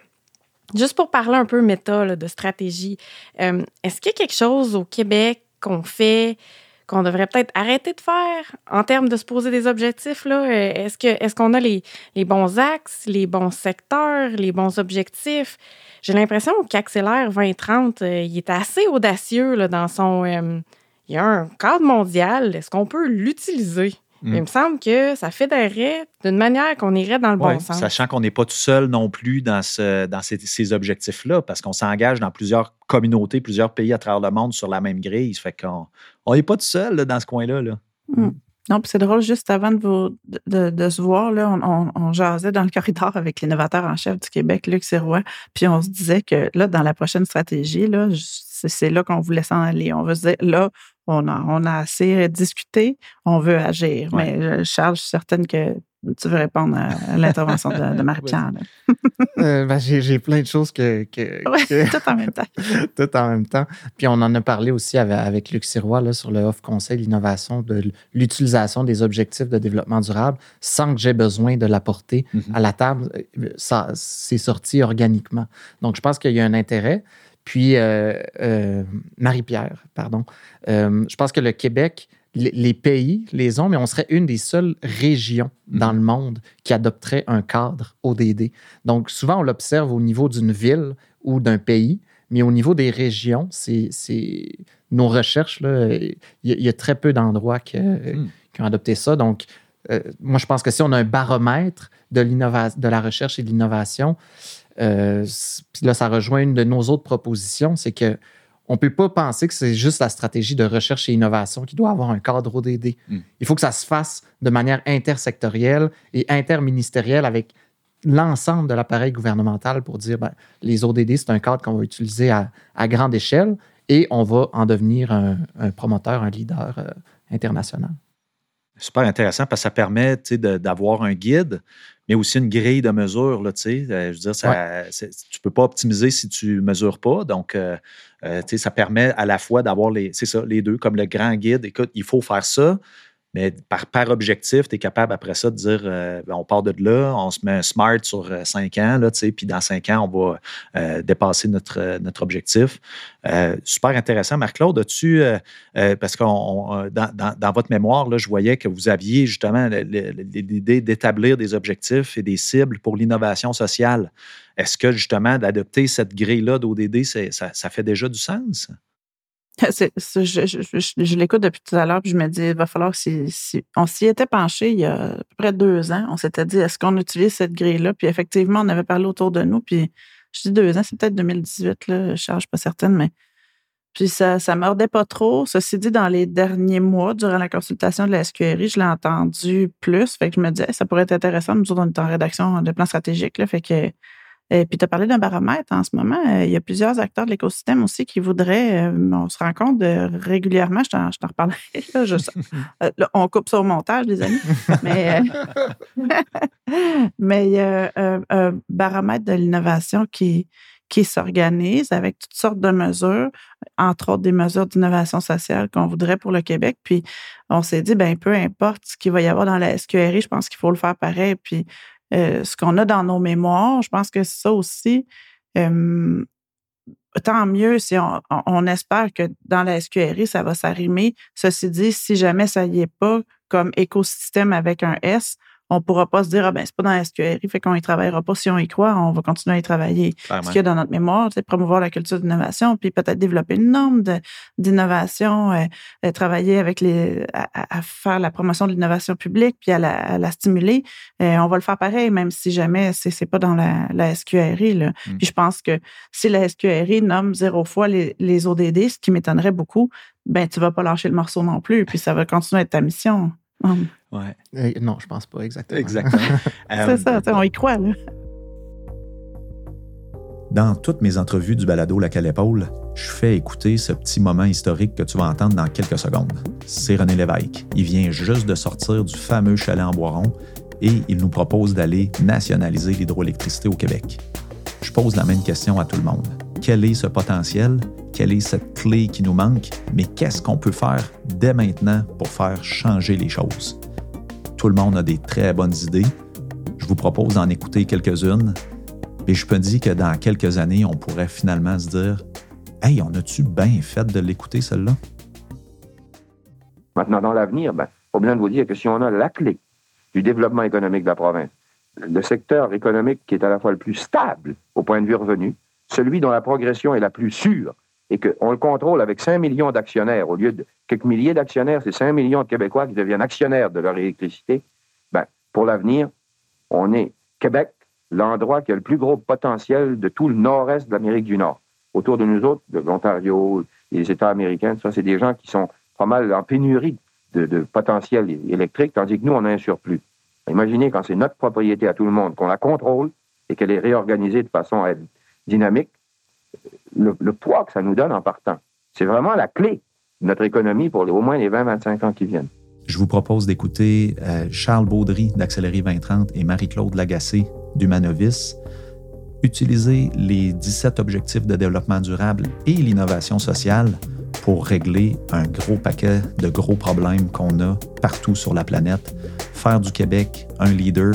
Speaker 4: juste pour parler un peu méta de stratégie, est-ce qu'il y a quelque chose au Québec qu'on fait qu'on devrait peut-être arrêter de faire en termes de se poser des objectifs? Là? Euh, est-ce, est-ce qu'on a les, bons axes, les bons secteurs, les bons objectifs? J'ai l'impression qu'Accélère 2030, euh, il est assez audacieux là, dans son... Euh, il y a un cadre mondial. Est-ce qu'on peut l'utiliser? Mm. Il me semble que ça fédérerait d'une manière qu'on irait dans le bon sens.
Speaker 1: Sachant qu'on n'est pas tout seul non plus dans, ce, dans ces, objectifs-là, parce qu'on s'engage dans plusieurs communautés, plusieurs pays à travers le monde sur la même grille. Ça fait qu'on n'est pas tout seul dans ce coin-là. Là.
Speaker 2: Mm. Non, puis c'est drôle, juste avant de, vous, de, se voir, là, on, on, jasait dans le corridor avec l'innovateur en chef du Québec, Luc Sirois, puis on se disait que là, dans la prochaine stratégie, là, c'est là qu'on voulait s'en aller. On veut se dire, là, on a, on a assez discuté, on veut agir. Mais euh, Charles, je suis certaine que tu veux répondre à l'intervention de, (laughs) Marie-Pierre.
Speaker 3: Euh, ben, j'ai plein de choses que. (laughs)
Speaker 2: tout en même temps. (laughs)
Speaker 3: tout en même temps. Puis on en a parlé aussi avec, Luc Sirois là, sur le Off Conseil l'innovation, de l'utilisation des objectifs de développement durable sans que j'ai besoin de l'apporter mm-hmm. à la table. Ça, c'est sorti organiquement. Donc, je pense qu'il y a un intérêt. Puis, euh, euh, Marie-Pierre, pardon. Euh, je pense que le Québec, les pays les ont, mais on serait une des seules régions mhm. dans le monde qui adopterait un cadre ODD. Donc, souvent, on l'observe au niveau d'une ville ou d'un pays, mais au niveau des régions, c'est nos recherches, il y, a très peu d'endroits mhm. qui ont adopté ça. Donc, moi, je pense que si on a un baromètre de, de la recherche et de l'innovation, euh, puis là, ça rejoint une de nos autres propositions, c'est que on ne peut pas penser que c'est juste la stratégie de recherche et innovation qui doit avoir un cadre ODD. Hmm. Il faut que ça se fasse de manière intersectorielle et interministérielle avec l'ensemble de l'appareil gouvernemental pour dire ben, les ODD, c'est un cadre qu'on va utiliser à, grande échelle et on va en devenir un, promoteur, un leader euh, international.
Speaker 1: Super intéressant parce que ça permet d'avoir un guide, mais aussi une grille de mesure. Là, euh, je veux dire, ça, tu ne peux pas optimiser si tu ne mesures pas. Donc, euh, euh, ça permet à la fois d'avoir les, ça, les deux, comme le grand guide. Écoute, il faut faire ça, mais par, objectif, tu es capable après ça de dire euh, ben, on part de là, on se met un smart sur euh, cinq ans, là, puis dans cinq ans, on va euh, dépasser notre, notre objectif. super intéressant. Marc-Claude, as-tu, parce que dans, dans, votre mémoire, là, je voyais que vous aviez justement l'idée d'établir des objectifs et des cibles pour l'innovation sociale. Est-ce que justement d'adopter cette grille-là d'ODD, ça fait déjà du sens?
Speaker 2: Je, l'écoute depuis tout à l'heure, puis je me dis, il va falloir si, on s'y était penché il y a à peu près deux ans. On s'était dit, est-ce qu'on utilise cette grille-là? Puis effectivement, on avait parlé autour de nous. Puis je dis deux ans, c'est peut-être 2018, là, je ne suis pas certaine, mais puis ça ne mordait pas trop. Ceci dit, dans les derniers mois, durant la consultation de la SQRI, je l'ai entendu plus. Fait que je me disais, ça pourrait être intéressant. Nous autres, on est en rédaction de plan stratégique. Là, fait que Et puis, tu as parlé d'un baromètre en ce moment. Il y a plusieurs acteurs de l'écosystème aussi qui voudraient, on se rend compte régulièrement, je t'en, reparlerai, (laughs) on coupe ça au montage, les amis, mais, (laughs) mais il y a un baromètre de l'innovation qui, qui s'organise avec toutes sortes de mesures, entre autres des mesures d'innovation sociale qu'on voudrait pour le Québec. Puis on s'est dit, ben peu importe ce qu'il va y avoir dans la SQRI, je pense qu'il faut le faire pareil. Puis euh, ce qu'on a dans nos mémoires, je pense que ça aussi, tant mieux si on, espère que dans la SQRI, ça va s'arrimer. Ceci dit, si jamais ça n'y est pas comme écosystème avec un S, on ne pourra pas se dire, ah ben, c'est pas dans la SQRI, fait qu'on y travaillera pas. Si on y croit, on va continuer à y travailler. Ce qu'il y a dans notre mémoire, c'est promouvoir la culture d'innovation, puis peut-être développer une norme d'innovation, euh, euh, travailler avec les, à, faire la promotion de l'innovation publique, puis à la, stimuler. Euh, on va le faire pareil, même si jamais c'est, n'est pas dans la, la SQRI. Là. Mmh. Puis je pense que si la SQRI nomme zéro fois les, les ODD, ce qui m'étonnerait beaucoup, ben tu vas pas lâcher le morceau non plus, puis ça va continuer à être ta mission.
Speaker 3: Ouais. Euh, non, je pense pas exactement.
Speaker 5: Exactement. (laughs)
Speaker 2: c'est ça, on y croit, là.
Speaker 1: Dans toutes mes entrevues du balado La Épaule, je fais écouter ce petit moment historique que tu vas entendre dans quelques secondes. C'est René Lévesque. Il vient juste de sortir du fameux chalet en Boiron et il nous propose d'aller nationaliser l'hydroélectricité au Québec. Je pose la même question à tout le monde. Quel est ce potentiel quelle est cette clé qui nous manque, mais qu'est-ce qu'on peut faire dès maintenant pour faire changer les choses? Tout le monde a des très bonnes idées. Je vous propose d'en écouter quelques-unes, et je peux dire que dans quelques années, on pourrait finalement se dire Hey, on a-tu bien fait de l'écouter, celle-là?
Speaker 6: Maintenant, dans l'avenir, ben, faut bien vous dire que si on a la clé du développement économique de la province, le secteur économique qui est à la fois le plus stable au point de vue revenu, celui dont la progression est la plus sûre, et qu'on le contrôle avec 5 millions d'actionnaires, au lieu de quelques milliers d'actionnaires, c'est 5 millions de Québécois qui deviennent actionnaires de leur électricité, ben, pour l'avenir, on est Québec, l'endroit qui a le plus gros potentiel de tout le nord-est de l'Amérique du Nord. Autour de nous autres, de l'Ontario, les États américains, ça, c'est des gens qui sont pas mal en pénurie de, de, potentiel électrique, tandis que nous, on a un surplus. Imaginez quand c'est notre propriété à tout le monde, qu'on la contrôle et qu'elle est réorganisée de façon à être dynamique, le, poids que ça nous donne en partant. C'est vraiment la clé de notre économie pour au moins les 20-25 ans qui viennent.
Speaker 1: Je vous propose d'écouter euh, Charles Baudry d'Accélérer 2030 et Marie-Claude Lagacé d'Humanovis utiliser les 17 objectifs de développement durable et l'innovation sociale pour régler un gros paquet de gros problèmes qu'on a partout sur la planète. Faire du Québec un leader,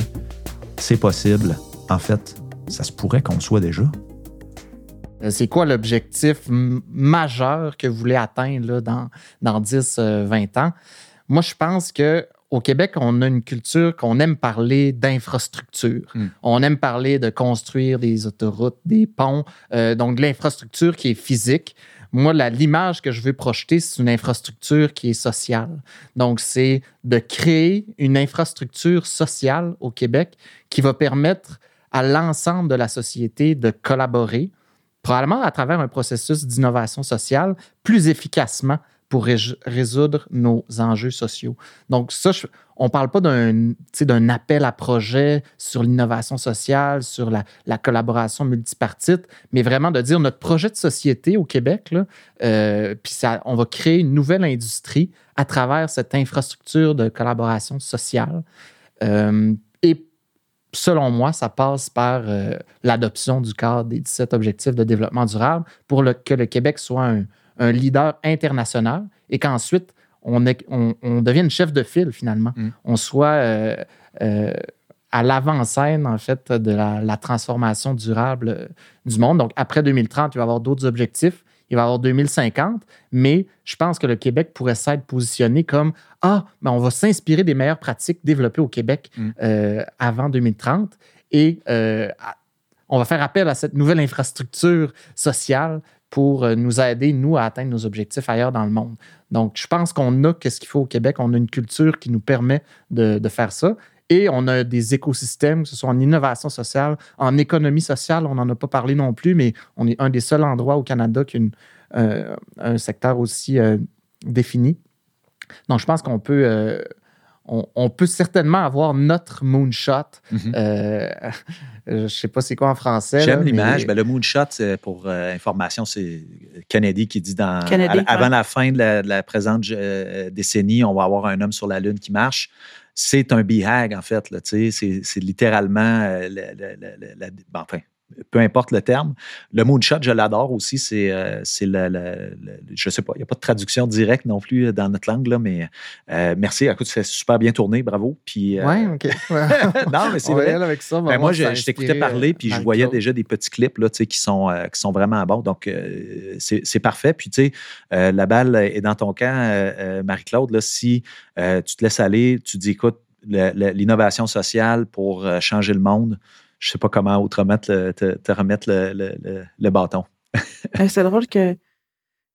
Speaker 1: c'est possible. En fait, ça se pourrait qu'on soit déjà.
Speaker 3: Euh, c'est quoi l'objectif majeur que vous voulez atteindre dans, dans 10, 20 euh, ans? Moi, je pense que au Québec, on a une culture qu'on aime parler d'infrastructure. Hmm. On aime parler de construire des autoroutes, des ponts, euh, donc de l'infrastructure qui est physique. Moi, l'image que je veux projeter, c'est une infrastructure qui est sociale. Donc, c'est de créer une infrastructure sociale au Québec qui va permettre à l'ensemble de la société de collaborer, probablement à travers un processus d'innovation sociale plus efficacement pour résoudre nos enjeux sociaux. Donc, ça, on ne parle pas d'un appel à projet sur l'innovation sociale, sur la, collaboration multipartite, mais vraiment de dire notre projet de société au Québec, euh, puis on va créer une nouvelle industrie à travers cette infrastructure de collaboration sociale. Euh, selon moi, ça passe par euh, l'adoption du cadre des 17 objectifs de développement durable pour que le Québec soit un, leader international et qu'ensuite, on, on, devienne chef de file finalement. Mm. On soit euh, euh, à l'avant-scène, en fait, de la, transformation durable du monde. Donc, après 2030, il va y avoir d'autres objectifs il va y avoir 2050, mais je pense que le Québec pourrait s'être positionné comme Ah, ben on va s'inspirer des meilleures pratiques développées au Québec mm. euh, avant 2030 et euh, on va faire appel à cette nouvelle infrastructure sociale pour euh, nous aider, nous, à atteindre nos objectifs ailleurs dans le monde. Donc, je pense qu'on a ce qu'il faut au Québec. On a une culture qui nous permet de, de faire ça. Et on a des écosystèmes, que ce soit en innovation sociale, en économie sociale, on n'en a pas parlé non plus, mais on est un des seuls endroits au Canada qui a euh, un secteur aussi euh, défini. Donc, je pense qu'on peut, on, peut certainement avoir notre moonshot.
Speaker 1: Mhm.
Speaker 3: Euh, (laughs) je sais pas c'est quoi en français.
Speaker 1: J'aime l'image. Ben, le moonshot, pour euh, information, c'est Kennedy qui dit dans, avant la fin de la, présente euh, décennie, on va avoir un homme sur la Lune qui marche c'est un BHAG, en fait. C'est littéralement la, enfin, peu importe le terme. Le moonshot, je l'adore aussi. C'est, euh, c'est le, je sais pas, il n'y a pas de traduction directe non plus dans notre langue, là, mais euh, merci. Écoute, c'est super bien tourné, bravo. Puis,
Speaker 3: euh, ouais, OK. (laughs)
Speaker 1: non, mais c'est vrai.
Speaker 3: Avec ça,
Speaker 1: ben, moi, je, t'écoutais parler, puis je voyais déjà des petits clips là, qui, sont, qui sont vraiment bons. Donc, c'est, c'est parfait. Puis, tu sais, la balle est dans ton camp, Marie-Claude. Là, si tu te laisses aller, tu dis, écoute, l'innovation sociale pour changer le monde, je sais pas comment te, remettre le, bâton. (laughs)
Speaker 2: Euh, c'est drôle que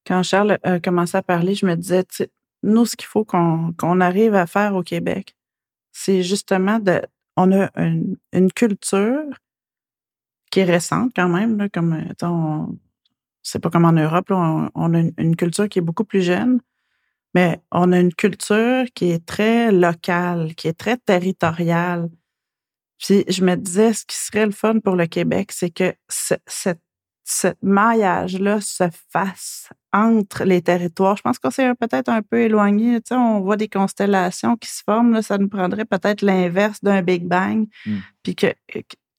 Speaker 2: quand Charles a commencé à parler, je me disais, nous, ce qu'il faut qu'on arrive à faire au Québec, c'est justement de. On a une, culture qui est récente quand même, comme c'est pas comme en Europe, on, a une, culture qui est beaucoup plus jeune, mais on a une culture qui est très locale, qui est très territoriale. Puis je me disais, ce qui serait le fun pour le Québec, c'est que ce, maillage-là se fasse entre les territoires. Je pense qu'on s'est peut-être un peu éloigné. Tu sais, on voit des constellations qui se forment. Là, ça nous prendrait peut-être l'inverse d'un Big Bang. Hmm. Puis que,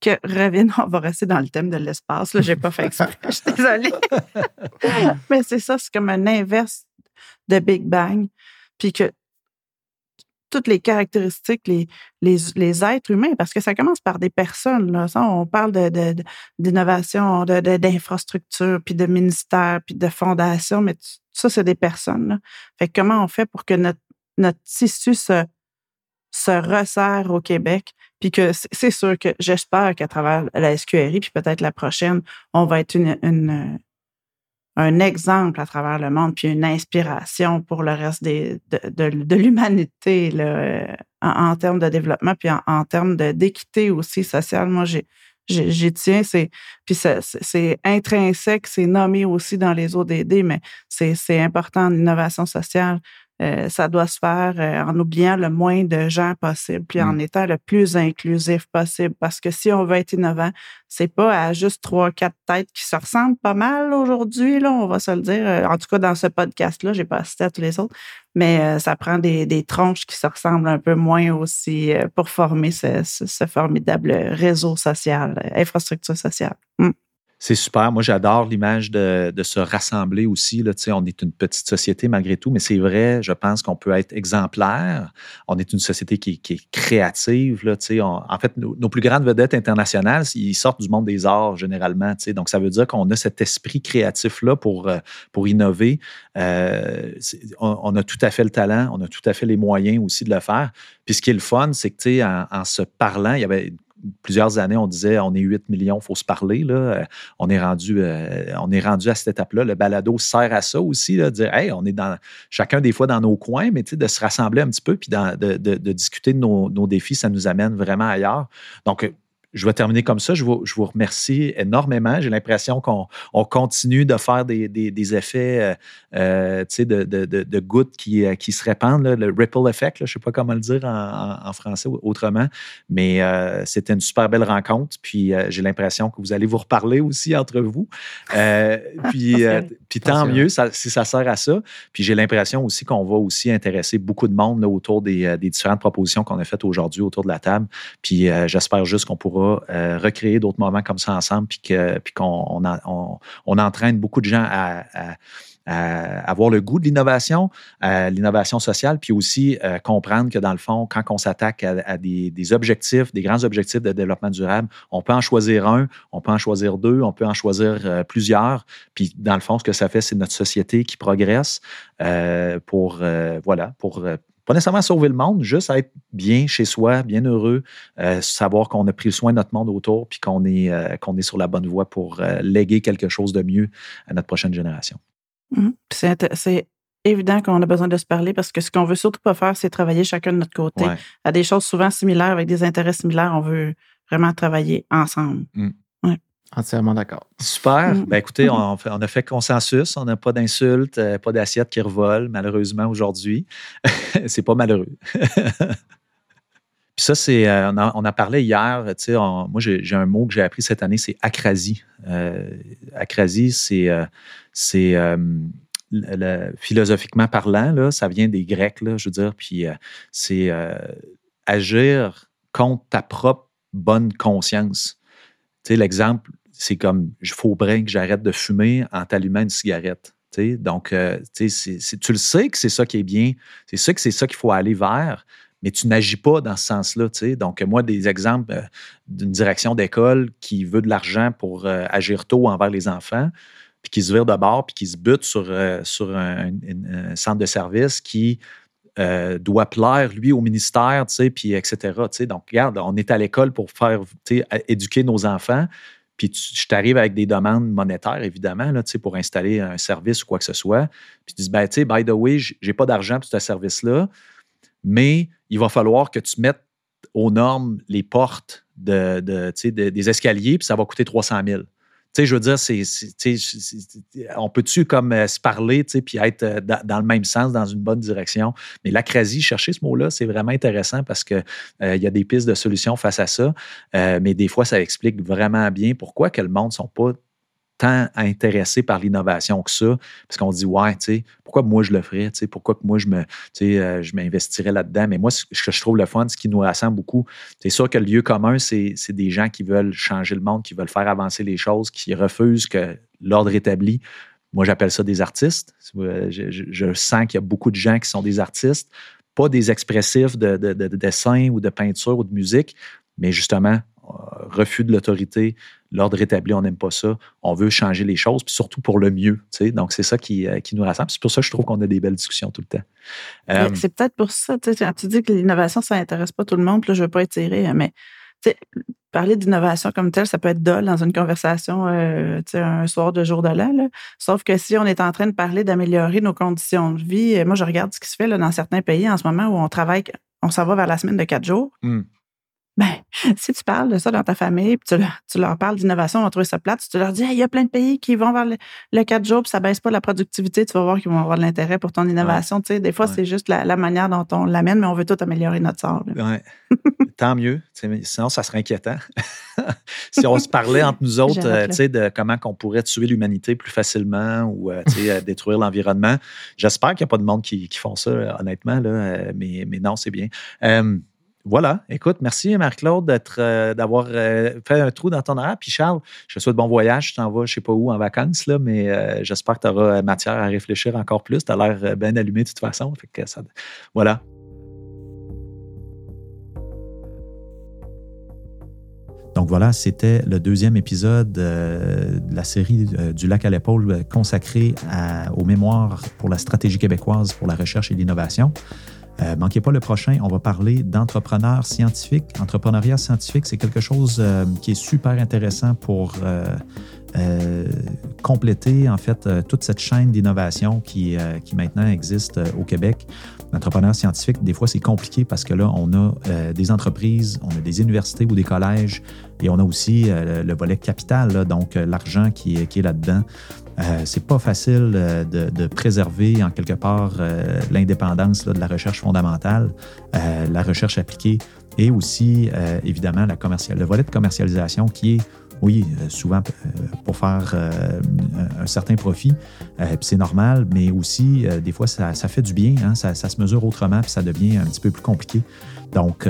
Speaker 2: que revienne, (laughs) on va rester dans le thème de l'espace. Là, j'ai pas fait exprès. Je suis désolée. (laughs) Mais c'est ça, c'est comme un inverse de Big Bang. Puis que toutes les caractéristiques, les, les, êtres humains, parce que ça commence par des personnes. Là. Ça, on parle d'innovation, de, d'infrastructure, puis de ministère, puis de fondation, mais ça, c'est des personnes. Fait comment on fait pour que notre, notre tissu se, se resserre au Québec, puis que c'est sûr que j'espère qu'à travers la SQRI, puis peut-être la prochaine, on va être une, une, un exemple à travers le monde, puis une inspiration pour le reste des, de, de, l'humanité euh, en, en, termes de développement, puis en, termes d'équité aussi sociale. Moi, j'y tiens, c'est puis c'est intrinsèque, c'est nommé aussi dans les ODD, mais c'est important l'innovation sociale. Euh, ça doit se faire euh, en oubliant le moins de gens possible, puis en mmh. étant le plus inclusif possible. Parce que si on veut être innovant, c'est pas à juste trois, quatre têtes qui se ressemblent pas mal aujourd'hui, là, on va se le dire. Euh, en tout cas, dans ce podcast-là, j'ai pas assisté à tous les autres, mais ça prend des, des, tronches qui se ressemblent un peu moins aussi pour former ce, ce, formidable réseau social, infrastructure sociale. Mmh.
Speaker 1: C'est super. Moi, j'adore l'image de, se rassembler aussi. Là. On est une petite société malgré tout, mais c'est vrai, je pense qu'on peut être exemplaire. On est une société qui, est créative. Là, en fait, nos, plus grandes vedettes internationales, ils sortent du monde des arts généralement. Donc, ça veut dire qu'on a cet esprit créatif-là pour, euh, pour innover. Euh, on, a tout à fait le talent, on a tout à fait les moyens aussi de le faire. Puis ce qui est le fun, c'est que en, en se parlant, il y avait plusieurs années, on disait on est 8 millions, il faut se parler. Euh, on, est rendu, euh, on est rendu à cette étape-là. Le balado sert à ça aussi, de dire hey, on est dans chacun des fois dans nos coins, mais de se rassembler un petit peu puis de, discuter de nos, nos, défis, ça nous amène vraiment ailleurs. Donc, je vais terminer comme ça. Je vous, je vous remercie énormément. J'ai l'impression qu'on on continue de faire des, des, effets euh, euh de, de, de, gouttes qui, euh, qui se répandent, le ripple effect. je ne sais pas comment le dire en, en, français autrement, mais euh, c'était une super belle rencontre. Puis j'ai l'impression que vous allez vous reparler aussi entre vous. (laughs) puis, puis tant mieux si ça sert à ça. Puis j'ai l'impression aussi qu'on va aussi intéresser beaucoup de monde autour des, des différentes propositions qu'on a faites aujourd'hui autour de la table. Puis j'espère juste qu'on pourra euh, recréer d'autres moments comme ça ensemble, puis qu'on on, entraîne beaucoup de gens à, avoir le goût de l'innovation, l'innovation sociale, puis aussi euh, comprendre que dans le fond, quand on s'attaque à, des, objectifs, des grands objectifs de développement durable, on peut en choisir un, on peut en choisir deux, on peut en choisir euh, plusieurs. Puis dans le fond, ce que ça fait, c'est notre société qui progresse pour voilà pour pas nécessairement sauver le monde, juste être bien chez soi, bien heureux, euh, savoir qu'on a pris soin de notre monde autour, puis qu'on est, euh, qu'on est sur la bonne voie pour euh, léguer quelque chose de mieux à notre prochaine génération.
Speaker 2: Mmh. C'est évident qu'on a besoin de se parler parce que ce qu'on veut surtout pas faire, c'est travailler chacun de notre côté à des choses souvent similaires, avec des intérêts similaires. On veut vraiment travailler ensemble.
Speaker 1: Mmh.
Speaker 3: Entièrement d'accord.
Speaker 1: Super.
Speaker 2: Mm.
Speaker 1: Ben, écoutez, on, on, a fait consensus. On n'a pas d'insultes, euh, pas d'assiettes qui revolent, malheureusement, aujourd'hui. (laughs) c'est pas malheureux. (laughs) Puis ça, c'est, euh, on, a, on, a, parlé hier, tu sais, moi, j'ai un mot que j'ai appris cette année, c'est acrasie. Euh, acrasie, c'est, euh, c'est philosophiquement parlant, là, ça vient des Grecs, là, je veux dire, puis c'est agir contre ta propre bonne conscience. Tu sais, l'exemple, c'est comme, il faudrait que j'arrête de fumer en t'allumant une cigarette. sais. Donc, tu le sais que c'est ça qui est bien, c'est ça que c'est ça qu'il faut aller vers, mais tu n'agis pas dans ce sens-là. Donc, moi, des exemples euh, d'une direction d'école qui veut de l'argent pour euh, agir tôt envers les enfants, puis qui se vire de bord, puis qui se bute sur, euh, sur un, centre de service qui doit plaire, lui, au ministère, puis etc. Donc, regarde, on est à l'école pour faire éduquer nos enfants, puis je t'arrive avec des demandes monétaires, évidemment, là, pour installer un service ou quoi que ce soit. Puis tu dis, ben, tu sais, by the way, j'ai pas d'argent pour ce service-là mais il va falloir que tu mettes aux normes les portes de, des escaliers, puis ça va coûter 300 000. Tu sais, je veux dire, c'est, on peut-tu comme euh, se parler, puis être euh, dans, le même sens, dans une bonne direction? Mais l'acrasie, chercher ce mot-là, c'est vraiment intéressant parce qu'il euh, y a des pistes de solutions face à ça. mais des fois, ça explique vraiment bien pourquoi que le monde ne sont pas tant intéressé par l'innovation que ça, parce qu'on dit, ouais, tu sais, pourquoi moi je le ferais, tu sais, pourquoi que moi je me, tu sais, euh, je m'investirais là-dedans? Mais moi, ce que je trouve le fun, ce qui nous rassemble beaucoup, c'est sûr que le lieu commun, c'est des gens qui veulent changer le monde, qui veulent faire avancer les choses, qui refusent que l'ordre établi. Moi, j'appelle ça des artistes. Je, je sens qu'il y a beaucoup de gens qui sont des artistes, pas des expressifs de dessin ou de peinture ou de musique, mais justement, euh, refus de l'autorité, l'ordre établi, on n'aime pas ça. On veut changer les choses, puis surtout pour le mieux. Donc, c'est ça qui, euh, qui, nous rassemble. C'est pour ça que je trouve qu'on a des belles discussions tout le temps.
Speaker 2: Euh, c'est peut-être pour ça, tu dis que l'innovation, ça n'intéresse pas tout le monde, puis là, je ne veux pas étirer, hein, mais parler d'innovation comme telle, ça peut être dole dans une conversation un soir de jour de l'an. Sauf que si on est en train de parler d'améliorer nos conditions de vie, moi, je regarde ce qui se fait là, dans certains pays en ce moment où on travaille, on s'en va vers la semaine de quatre jours. Mmh. Ben, (laughs) si tu parles de ça dans ta famille, puis tu, leur parles d'innovation, on va trouver ça plate, tu leur dis, il y a plein de pays qui vont vers le, le 4 jours, puis ça baisse pas la productivité, tu vas voir qu'ils vont avoir de l'intérêt pour ton innovation. Tu sais, des fois, c'est juste la, manière dont on l'amène, mais on veut tout améliorer notre sort.
Speaker 1: Ouais. (laughs) Tant mieux. Sinon, ça serait inquiétant. (laughs) si on se parlait entre nous autres, euh, de comment on pourrait tuer l'humanité plus facilement ou euh, euh, détruire l'environnement. J'espère qu'il n'y a pas de monde qui, qui font ça, honnêtement, là, mais, mais non, c'est bien. Voilà. Écoute, merci Marc-Claude euh, d'avoir euh, fait un trou dans ton horaire. Puis Charles, je te souhaite bon voyage. Tu t'en vas, je ne sais pas où, en vacances, mais euh, j'espère que tu auras matière à réfléchir encore plus. Tu as l'air bien allumé de toute façon. Voilà.
Speaker 7: Donc voilà, c'était le deuxième épisode de la série du lac à l'épaule consacré aux mémoires pour la stratégie québécoise pour la recherche et l'innovation. Euh, manquez pas le prochain, on va parler d'entrepreneurs scientifiques. Entrepreneuriat scientifique, c'est quelque chose euh, qui est super intéressant pour euh, compléter en fait toute cette chaîne d'innovation qui maintenant existe au Québec. L'entrepreneur scientifique, des fois, c'est compliqué parce que là, on a des entreprises, on a des universités ou des collèges et on a aussi le volet capital, donc l'argent qui, est là-dedans. Euh, c'est pas facile euh, de, préserver en quelque part euh, l'indépendance de la recherche fondamentale, la recherche appliquée et aussi évidemment la le volet de commercialisation qui est oui, souvent pour faire un certain profit, c'est normal, mais aussi des fois ça, fait du bien, hein, ça, se mesure autrement, puis ça devient un petit peu plus compliqué. Donc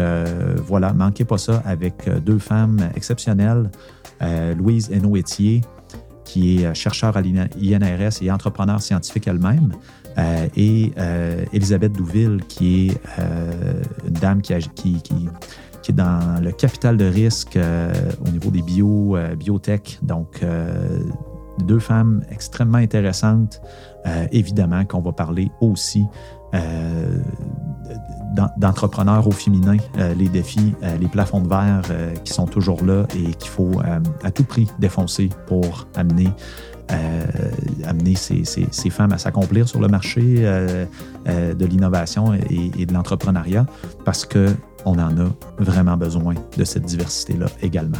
Speaker 7: voilà, manquez pas ça avec deux femmes exceptionnelles, Louise Hainaut-Étier, qui est euh, chercheur à l'INRS et entrepreneur scientifique elle-même, euh, et euh, Elisabeth Douville, qui est une dame qui, qui, qui, dans le capital de risque au niveau des bio, biotech. Donc, deux femmes extrêmement intéressantes, évidemment, qu'on va parler aussi d'entrepreneurs au féminin, euh, les défis, euh, les plafonds de verre euh, qui sont toujours là et qu'il faut à tout prix défoncer pour amener, amener ces, ces, femmes à s'accomplir sur le marché de l'innovation et, et, de l'entrepreneuriat parce qu'on en a vraiment besoin de cette diversité-là également.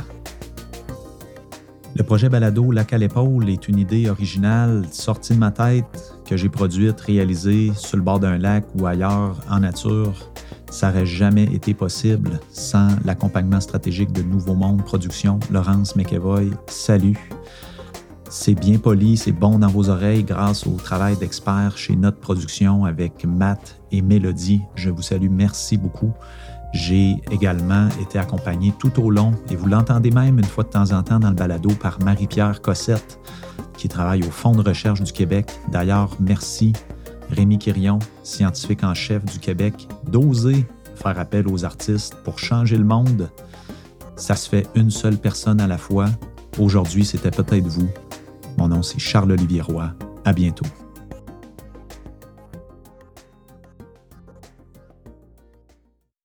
Speaker 1: Le projet Balado Lac à l'épaule est une idée originale sortie de ma tête que j'ai produite, réalisée sur le bord d'un lac ou ailleurs en nature. Ça n'aurait jamais été possible sans l'accompagnement stratégique de Nouveau Monde Production. Laurence McEvoy, salut. C'est bien poli, c'est bon dans vos oreilles grâce au travail d'experts chez Notre Production avec Matt et Mélodie. Je vous salue, merci beaucoup. J'ai également été accompagné tout au long, et vous l'entendez même une fois de temps en temps dans le balado, par Marie-Pierre Cossette, qui travaille au Fonds de recherche du Québec. D'ailleurs, merci Rémi Quirion, scientifique en chef du Québec, d'oser faire appel aux artistes pour changer le monde. Ça se fait une seule personne à la fois. Aujourd'hui, c'était peut-être vous. Mon nom, c'est Charles-Olivier Roy. À bientôt.